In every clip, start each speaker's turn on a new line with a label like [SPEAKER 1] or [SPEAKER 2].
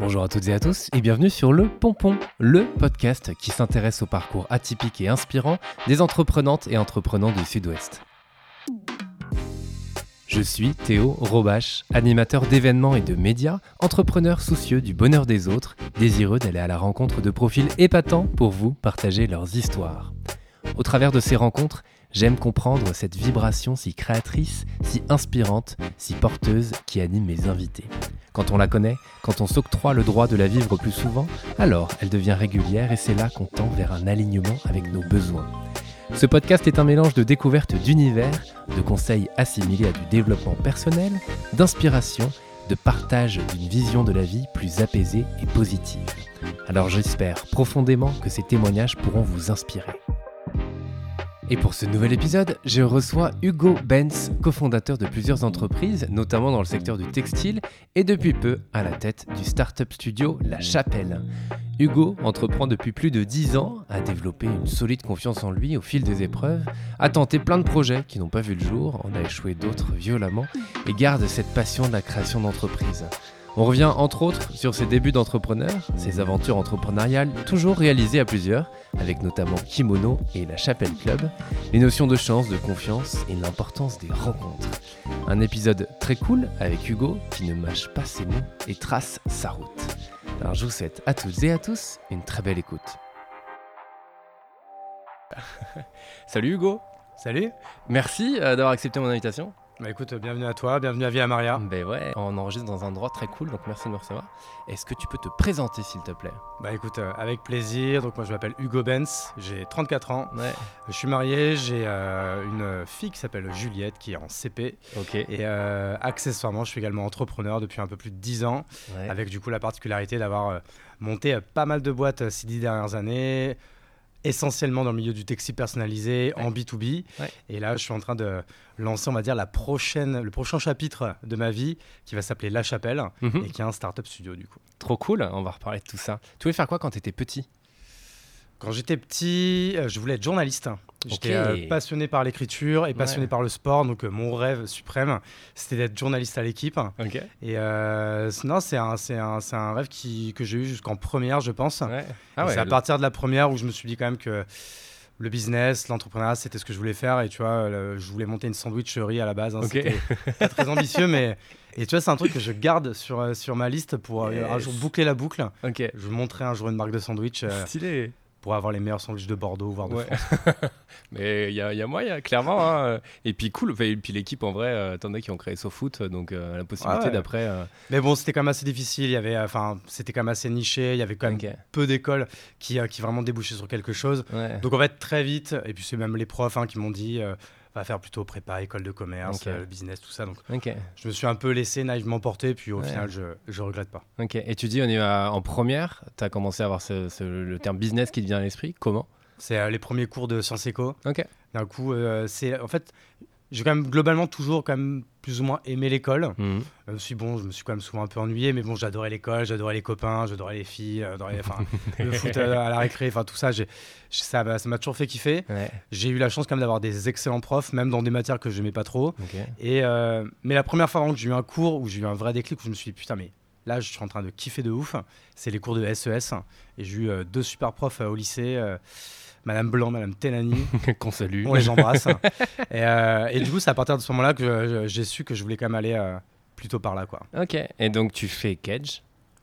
[SPEAKER 1] Bonjour à toutes et à tous et bienvenue sur Le Pompon, le podcast qui s'intéresse au parcours atypique et inspirant des entreprenantes et entreprenants du Sud-Ouest. Je suis Théo Robache, animateur d'événements et de médias, entrepreneur soucieux du bonheur des autres, désireux d'aller à la rencontre de profils épatants pour vous partager leurs histoires. Au travers de ces rencontres, j'aime comprendre cette vibration si créatrice, si inspirante, si porteuse qui anime mes invités. Quand on la connaît, quand on s'octroie le droit de la vivre plus souvent, alors elle devient régulière et c'est là qu'on tend vers un alignement avec nos besoins. Ce podcast est un mélange de découvertes d'univers, de conseils assimilés à du développement personnel, d'inspiration, de partage d'une vision de la vie plus apaisée et positive. Alors j'espère profondément que ces témoignages pourront vous inspirer. Et pour ce nouvel épisode, je reçois Hugo Benz, cofondateur de plusieurs entreprises, notamment dans le secteur du textile, et depuis peu à la tête du startup studio La Chapelle. Hugo entreprend depuis plus de 10 ans, a développé une solide confiance en lui au fil des épreuves, a tenté plein de projets qui n'ont pas vu le jour, en a échoué d'autres violemment, et garde cette passion de la création d'entreprises. On revient entre autres sur ses débuts d'entrepreneur, ses aventures entrepreneuriales toujours réalisées à plusieurs, avec notamment Kimono et la Chapelle Club, les notions de chance, de confiance et l'importance des rencontres. Un épisode très cool avec Hugo qui ne mâche pas ses mots et trace sa route. Alors je vous souhaite à toutes et à tous une très belle écoute. Salut Hugo
[SPEAKER 2] Salut
[SPEAKER 1] Merci euh, d'avoir accepté mon invitation.
[SPEAKER 2] Bah écoute, bienvenue à toi, bienvenue à Villa Maria.
[SPEAKER 1] Ben ouais, on enregistre dans un endroit très cool, donc merci de me recevoir. Est-ce que tu peux te présenter s'il te plaît?
[SPEAKER 2] Bah écoute, euh, avec plaisir. Donc moi je m'appelle Hugo Benz, j'ai 34 ans.
[SPEAKER 1] Ouais.
[SPEAKER 2] Je suis marié, j'ai euh, une fille qui s'appelle Juliette qui est en CP.
[SPEAKER 1] Ok.
[SPEAKER 2] Et euh, accessoirement, je suis également entrepreneur depuis un peu plus de 10 ans,
[SPEAKER 1] Ouais.
[SPEAKER 2] avec du coup la particularité d'avoir monté pas mal de boîtes ces 10 dernières années, essentiellement dans le milieu du textile personnalisé, en B2B.
[SPEAKER 1] Ouais.
[SPEAKER 2] Et là, je suis en train de lancer, on va dire, la prochaine, le prochain chapitre de ma vie qui va s'appeler La Chapelle
[SPEAKER 1] Mhm.
[SPEAKER 2] et qui est un startup studio du coup.
[SPEAKER 1] Trop cool, on va reparler de tout ça. Tu voulais faire quoi quand t'étais petit?
[SPEAKER 2] Quand j'étais petit, euh, je voulais être journaliste. J'étais euh, passionné par l'écriture et passionné
[SPEAKER 1] Ouais.
[SPEAKER 2] par le sport, donc euh, mon rêve suprême, c'était d'être journaliste à l'équipe. Et euh, non, c'est un, un, un rêve qui, que j'ai eu jusqu'en première, je pense.
[SPEAKER 1] Ouais. Ah ouais.
[SPEAKER 2] c'est à partir de la première où je me suis dit quand même que le business, l'entrepreneuriat, c'était ce que je voulais faire. Et tu vois, le- je voulais monter une sandwicherie à la base. hein. C'était pas très ambitieux, mais. Et tu vois, c'est un truc que je garde sur, sur ma liste pour un jour boucler la boucle.
[SPEAKER 1] Ok.
[SPEAKER 2] Je vous montrerai un jour une marque de sandwich euh,
[SPEAKER 1] Stylé.
[SPEAKER 2] Pour avoir les meilleurs sandwichs de Bordeaux, voire de
[SPEAKER 1] Ouais.
[SPEAKER 2] France.
[SPEAKER 1] Mais il y, a- y a moyen, clairement. hein. Et puis cool. Et puis l'équipe, en vrai, euh, t'en as qui ont créé SoFoot, donc euh, la possibilité
[SPEAKER 2] Ah ouais.
[SPEAKER 1] d'après. euh,
[SPEAKER 2] Mais bon, c'était quand même assez difficile. Il y avait, euh, enfin, c'était quand même assez niché. Il y avait quand même peu d'écoles qui, euh, qui vraiment débouchaient sur quelque chose.
[SPEAKER 1] Ouais.
[SPEAKER 2] Donc en fait, très vite, et puis c'est même les profs hein, qui m'ont dit, euh, va faire plutôt prépa, école de commerce, euh, business, tout ça. Donc je me suis un peu laissé naïvement porter, puis au
[SPEAKER 1] Ouais.
[SPEAKER 2] final, je, je regrette pas.
[SPEAKER 1] Ok. Et tu dis, on est à- en première. T'as commencé à avoir ce- ce- le terme business qui te vient à l'esprit. Comment?
[SPEAKER 2] C'est euh, les premiers cours de Sciences Éco.
[SPEAKER 1] Ok.
[SPEAKER 2] D'un coup, euh, c'est en fait, j'ai quand même globalement toujours quand même plus ou moins aimé l'école.
[SPEAKER 1] Mhm.
[SPEAKER 2] Même si bon, je me suis quand même souvent un peu ennuyé, mais bon, j'adorais l'école, j'adorais les copains, j'adorais les filles, j'adorais le foot euh, à la récré, enfin tout ça, j'ai, ça, m'a- ça toujours fait kiffer.
[SPEAKER 1] Ouais.
[SPEAKER 2] J'ai eu la chance quand même d'avoir des excellents profs, même dans des matières que je n'aimais pas trop. Et euh, mais la première fois vraiment que j'ai eu un cours où j'ai eu un vrai déclic, où je me suis dit putain, mais là, je suis en train de kiffer de ouf, c'est les cours de SES. Et j'ai eu euh, deux super profs euh, au lycée. euh, Madame Blanc, Madame Tenani,
[SPEAKER 1] Qu'on salue.
[SPEAKER 2] on les embrasse. et, euh, et du coup, c'est à partir de ce moment-là que j'ai su que je voulais quand même aller euh, plutôt par là, quoi.
[SPEAKER 1] Ok. Et donc tu fais Cage.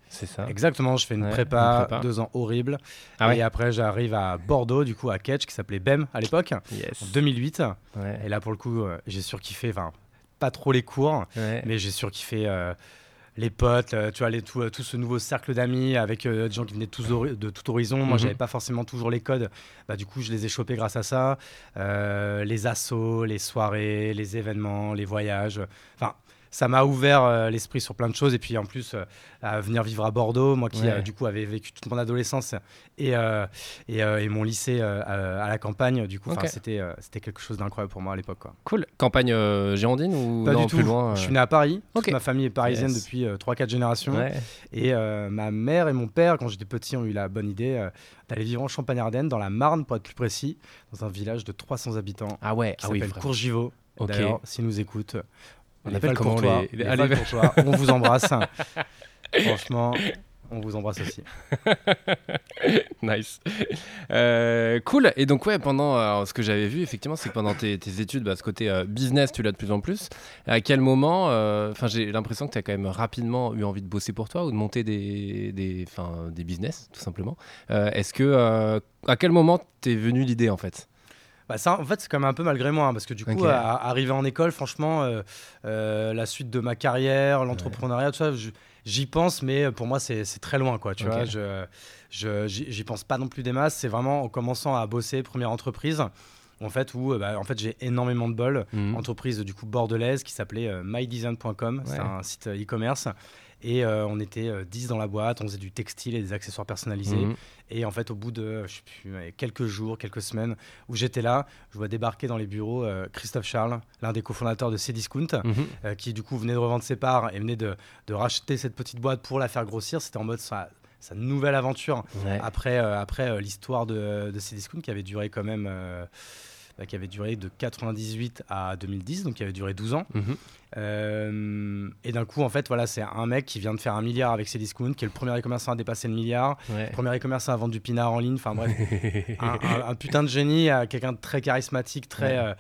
[SPEAKER 1] C'est ça?
[SPEAKER 2] Exactement, je fais une,
[SPEAKER 1] Ouais,
[SPEAKER 2] prépa,
[SPEAKER 1] une prépa.
[SPEAKER 2] deux ans horrible.
[SPEAKER 1] Ah ouais.
[SPEAKER 2] Et après, j'arrive à Bordeaux, du coup, à Ketch, qui s'appelait BEM à l'époque, en
[SPEAKER 1] Yes.
[SPEAKER 2] 2008.
[SPEAKER 1] Ouais.
[SPEAKER 2] Et là, pour le coup, j'ai surkiffé, enfin, pas trop les cours, mais j'ai surkiffé euh, les potes, euh, tu vois, les, tout, euh, tout ce nouveau cercle d'amis avec euh, des gens qui venaient de, tous de tout horizon. Moi,
[SPEAKER 1] Mhm.
[SPEAKER 2] j'avais pas forcément toujours les codes. Bah, du coup, je les ai chopés grâce à ça. Euh, les assos, les soirées, les événements, les voyages. Enfin, ça m'a ouvert euh, l'esprit sur plein de choses. Et puis, en plus, euh, à venir vivre à Bordeaux, moi qui,
[SPEAKER 1] Ouais.
[SPEAKER 2] euh, du coup, avais vécu toute mon adolescence et, et, et mon lycée à, la campagne, du coup, c'était c'était quelque chose d'incroyable pour moi à l'époque.
[SPEAKER 1] Cool. Campagne girondine ou
[SPEAKER 2] Pas
[SPEAKER 1] non,
[SPEAKER 2] du tout.
[SPEAKER 1] plus loin
[SPEAKER 2] Je suis né à Paris. Toute ma famille est parisienne
[SPEAKER 1] Yes.
[SPEAKER 2] depuis 3-4 générations.
[SPEAKER 1] Ouais.
[SPEAKER 2] Et ma mère et mon père, quand j'étais petit, ont eu la bonne idée d'aller vivre en Champagne-Ardenne, dans la Marne pour être plus précis, dans un village de 300 habitants
[SPEAKER 1] Ah ouais.
[SPEAKER 2] qui
[SPEAKER 1] Ah oui.
[SPEAKER 2] s'appelle
[SPEAKER 1] frère.
[SPEAKER 2] Courgivaux.
[SPEAKER 1] Ok.
[SPEAKER 2] D'ailleurs, s'ils nous écoutent,
[SPEAKER 1] On
[SPEAKER 2] les
[SPEAKER 1] appelle comment
[SPEAKER 2] Valcourtois,
[SPEAKER 1] les-
[SPEAKER 2] les
[SPEAKER 1] les-
[SPEAKER 2] Valcourtois, on vous embrasse. Franchement, on vous embrasse aussi.
[SPEAKER 1] nice. Euh, cool. Et donc, ouais, pendant alors, ce que j'avais vu, effectivement, c'est que pendant tes, tes études, bah, ce côté euh, business, tu l'as de plus en plus. À quel moment, euh, enfin, j'ai l'impression que tu as quand même rapidement eu envie de bosser pour toi ou de monter des, des, des business, tout simplement. Euh, Est-ce que, euh, à quel moment t'es venu l'idée en fait?
[SPEAKER 2] Bah ça, en fait, c'est quand même un peu malgré moi, hein, parce que du coup,
[SPEAKER 1] Ok.
[SPEAKER 2] à- à- arrivé en école, franchement, euh, euh, la suite de ma carrière, l'entrepreneuriat, tout ça, j'y pense, mais pour moi, c'est très loin, quoi. Tu
[SPEAKER 1] Ok.
[SPEAKER 2] vois, je, j'y pense pas non plus des masses. C'est vraiment en commençant à bosser, première entreprise, en fait, où, euh, bah, en fait, j'ai énormément de bol.
[SPEAKER 1] Mhm.
[SPEAKER 2] Entreprise du coup bordelaise qui s'appelait euh, mydesign.com, c'est
[SPEAKER 1] Ouais.
[SPEAKER 2] un site euh, e-commerce. Et euh, on était euh, 10 dans la boîte, on faisait du textile et des accessoires personnalisés.
[SPEAKER 1] Mhm.
[SPEAKER 2] Et en fait, au bout de je sais plus, ouais, quelques jours, quelques semaines où j'étais là, je vois débarquer dans les bureaux euh, Christophe Charles, l'un des cofondateurs de Cdiscount, euh, qui du coup venait de revendre ses parts et venait de, de racheter cette petite boîte pour la faire grossir. C'était en mode sa, sa nouvelle aventure
[SPEAKER 1] Ouais.
[SPEAKER 2] après, euh, après euh, l'histoire de, de Cdiscount qui avait duré quand même. euh, bah, qui avait duré de 98 à 2010, donc qui avait duré 12 ans.
[SPEAKER 1] Mhm.
[SPEAKER 2] Et d'un coup, en fait, voilà, c'est un mec qui vient de faire un milliard avec Cdiscount, qui est le premier e-commerçant à dépasser le milliard,
[SPEAKER 1] Ouais.
[SPEAKER 2] premier e-commerçant à vendre du pinard en ligne. Enfin bref, un, un- un putain de génie, quelqu'un de très charismatique, très.
[SPEAKER 1] Ouais.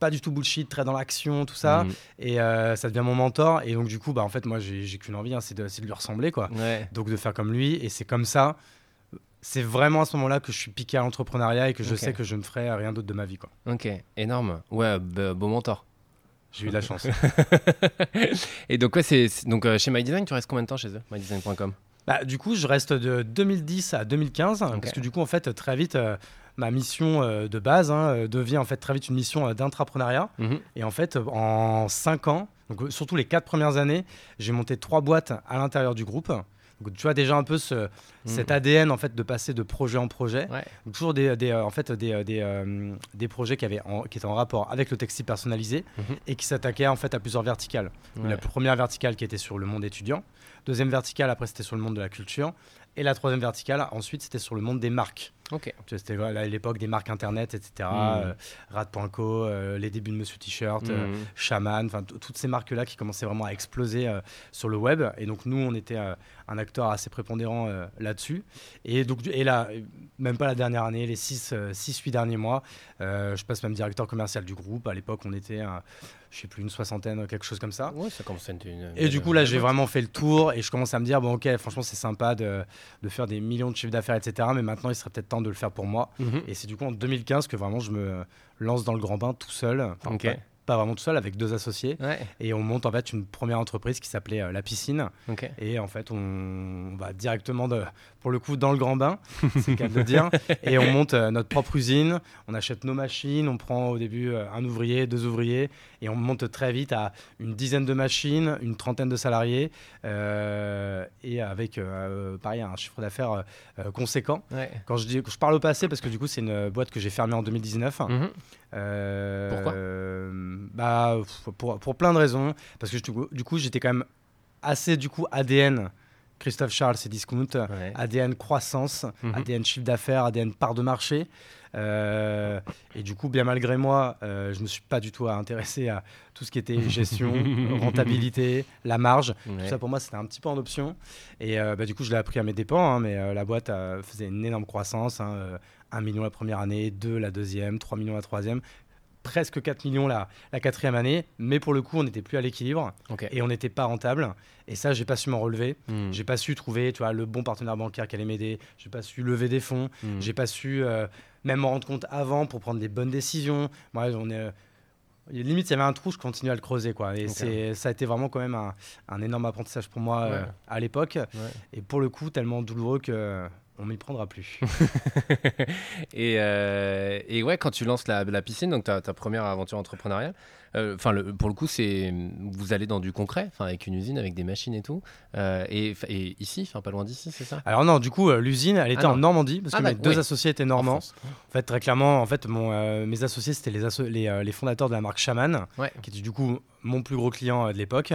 [SPEAKER 2] Euh, pas du tout bullshit, très dans l'action, tout ça.
[SPEAKER 1] Mhm.
[SPEAKER 2] Et euh, ça devient mon mentor. Et donc, du coup, bah, en fait, moi, j'ai qu'une envie, hein, c'est de, de lui ressembler, quoi.
[SPEAKER 1] Ouais.
[SPEAKER 2] Donc, de faire comme lui. Et c'est comme ça. C'est vraiment à ce moment-là que je suis piqué à l'entrepreneuriat et que je sais que je ne ferai rien d'autre de ma vie, quoi.
[SPEAKER 1] Ok, énorme. Ouais, b- beau mentor.
[SPEAKER 2] J'ai eu de la chance.
[SPEAKER 1] Et donc, ouais, c'est donc euh, chez MyDesign, tu restes combien de temps chez eux MyDesign.com
[SPEAKER 2] Bah, du coup, je reste de 2010 à 2015 parce que du coup, en fait, très vite, euh, ma mission euh, de base hein, euh, devient en fait très vite une mission euh, d'intrapreneuriat.
[SPEAKER 1] Mhm.
[SPEAKER 2] Et en fait, en 5 ans, donc euh, surtout les 4 premières années, j'ai monté trois boîtes à l'intérieur du groupe. Donc, tu vois déjà un peu ce, cet ADN en fait de passer de projet en projet.
[SPEAKER 1] Ouais.
[SPEAKER 2] Donc, toujours des, des, euh, en fait des, des, euh, des projets qui, avaient en- qui étaient en rapport avec le textile personnalisé
[SPEAKER 1] Mhm.
[SPEAKER 2] et qui s'attaquaient en fait à plusieurs verticales.
[SPEAKER 1] Ouais.
[SPEAKER 2] La première verticale qui était sur le monde étudiant, deuxième verticale après c'était sur le monde de la culture et la troisième verticale ensuite c'était sur le monde des marques.
[SPEAKER 1] Ok.
[SPEAKER 2] C'était à l'époque des marques internet, etc.
[SPEAKER 1] Mhm.
[SPEAKER 2] euh, Rad.co, euh, les débuts de Monsieur T-shirt, euh,
[SPEAKER 1] Mhm.
[SPEAKER 2] Shaman, enfin toutes ces marques-là qui commençaient vraiment à exploser sur le web. Et donc nous, on était un acteur assez prépondérant euh, là-dessus. Et donc et là, même pas la dernière année, les 6-8 derniers mois, euh, je passe même directeur commercial du groupe. À l'époque, on était, euh, je sais plus, une soixantaine, quelque chose comme ça.
[SPEAKER 1] Ouais, ça commence à être une.
[SPEAKER 2] Et du coup, là, j'ai vraiment fait le tour et je commence à me dire, bon, ok, franchement, c'est sympa de, de faire des millions de chiffres d'affaires, etc. Mais maintenant, il serait peut-être temps de le faire pour moi.
[SPEAKER 1] Mhm.
[SPEAKER 2] Et c'est du coup en 2015 que vraiment je me lance dans le grand bain tout seul. Enfin,
[SPEAKER 1] Ok.
[SPEAKER 2] pas, pas vraiment tout seul, avec deux associés.
[SPEAKER 1] Ouais,
[SPEAKER 2] Et on monte en fait une première entreprise qui s'appelait euh, La Piscine.
[SPEAKER 1] ok.
[SPEAKER 2] Et en fait, on, on va directement, de, pour le coup, dans le grand bain, c'est le cas de le dire. Et on monte euh, notre propre usine. On achète nos machines. On prend au début euh, un ouvrier, deux ouvriers. Et on monte très vite à une dizaine de machines, une trentaine de salariés. et avec, pareil, un chiffre d'affaires conséquent.
[SPEAKER 1] Ouais.
[SPEAKER 2] Quand je, dis, je parle au passé, parce que du coup, c'est une boîte que j'ai fermée en 2019.
[SPEAKER 1] Mhm.
[SPEAKER 2] Euh,
[SPEAKER 1] Pourquoi?
[SPEAKER 2] Euh, bah, pour, pour plein de raisons. Parce que du coup, du coup, j'étais quand même assez du coup ADN. Christophe Charles, c'est Discount.
[SPEAKER 1] Ouais.
[SPEAKER 2] ADN croissance,
[SPEAKER 1] Mhm.
[SPEAKER 2] ADN chiffre d'affaires, ADN part de marché. Euh, et du coup, bien malgré moi, euh, je me suis pas du tout intéressé à tout ce qui était gestion, rentabilité, la marge.
[SPEAKER 1] Ouais.
[SPEAKER 2] Tout ça pour moi, c'était un petit peu en option. Et euh, bah, du coup, je l'ai appris à mes dépens. hein, mais la boîte faisait une énorme croissance. Hein, euh, 1 million la première année, 2 la deuxième, 3 millions la troisième, presque 4 millions la, la quatrième année. Mais pour le coup, on n'était plus à l'équilibre et on n'était pas rentable. Et ça, j'ai pas su m'en relever.
[SPEAKER 1] Mhm.
[SPEAKER 2] J'ai pas su trouver tu vois, le bon partenaire bancaire qui allait m'aider. J'ai pas su lever des fonds.
[SPEAKER 1] Mhm.
[SPEAKER 2] J'ai pas su euh, même m'en rendre compte avant pour prendre les bonnes décisions. Moi, on est. euh, Limite, il y avait un trou, je continue à le creuser. Quoi. Et c'est, ça a été vraiment quand même un, un énorme apprentissage pour moi euh, à l'époque.
[SPEAKER 1] Ouais.
[SPEAKER 2] Et pour le coup, tellement douloureux que on m'y prendra plus.
[SPEAKER 1] et, euh, et ouais, quand tu lances la, piscine, donc ta, première aventure entrepreneuriale, enfin le- pour le coup, c'est vous allez dans du concret, enfin avec une usine, avec des machines et tout, euh, et, et ici, enfin pas loin d'ici, c'est ça?
[SPEAKER 2] Alors non, du coup, euh, l'usine, elle était
[SPEAKER 1] Ah
[SPEAKER 2] en Normandie parce
[SPEAKER 1] Ah
[SPEAKER 2] que mes deux
[SPEAKER 1] oui.
[SPEAKER 2] associés étaient
[SPEAKER 1] En
[SPEAKER 2] normands. En fait, très clairement, en fait, mon, euh, mes associés, c'était les, asso- les, euh, les fondateurs de la marque Shaman,
[SPEAKER 1] Ouais.
[SPEAKER 2] qui était du coup mon plus gros client euh, de l'époque.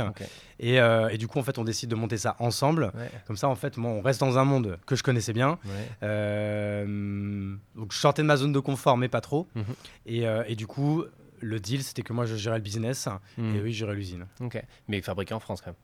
[SPEAKER 2] Et, euh, et du coup, en fait, on décide de monter ça ensemble.
[SPEAKER 1] Ouais.
[SPEAKER 2] Comme ça, en fait, moi, on reste dans un monde que je connaissais bien.
[SPEAKER 1] Ouais.
[SPEAKER 2] Euh, donc, je sortais de ma zone de confort, mais pas trop.
[SPEAKER 1] Mhm.
[SPEAKER 2] Et, euh, et du coup, le deal, c'était que moi, je gérais le business et eux, ils géraient l'usine.
[SPEAKER 1] Ok. Mais fabriqué en France quand même.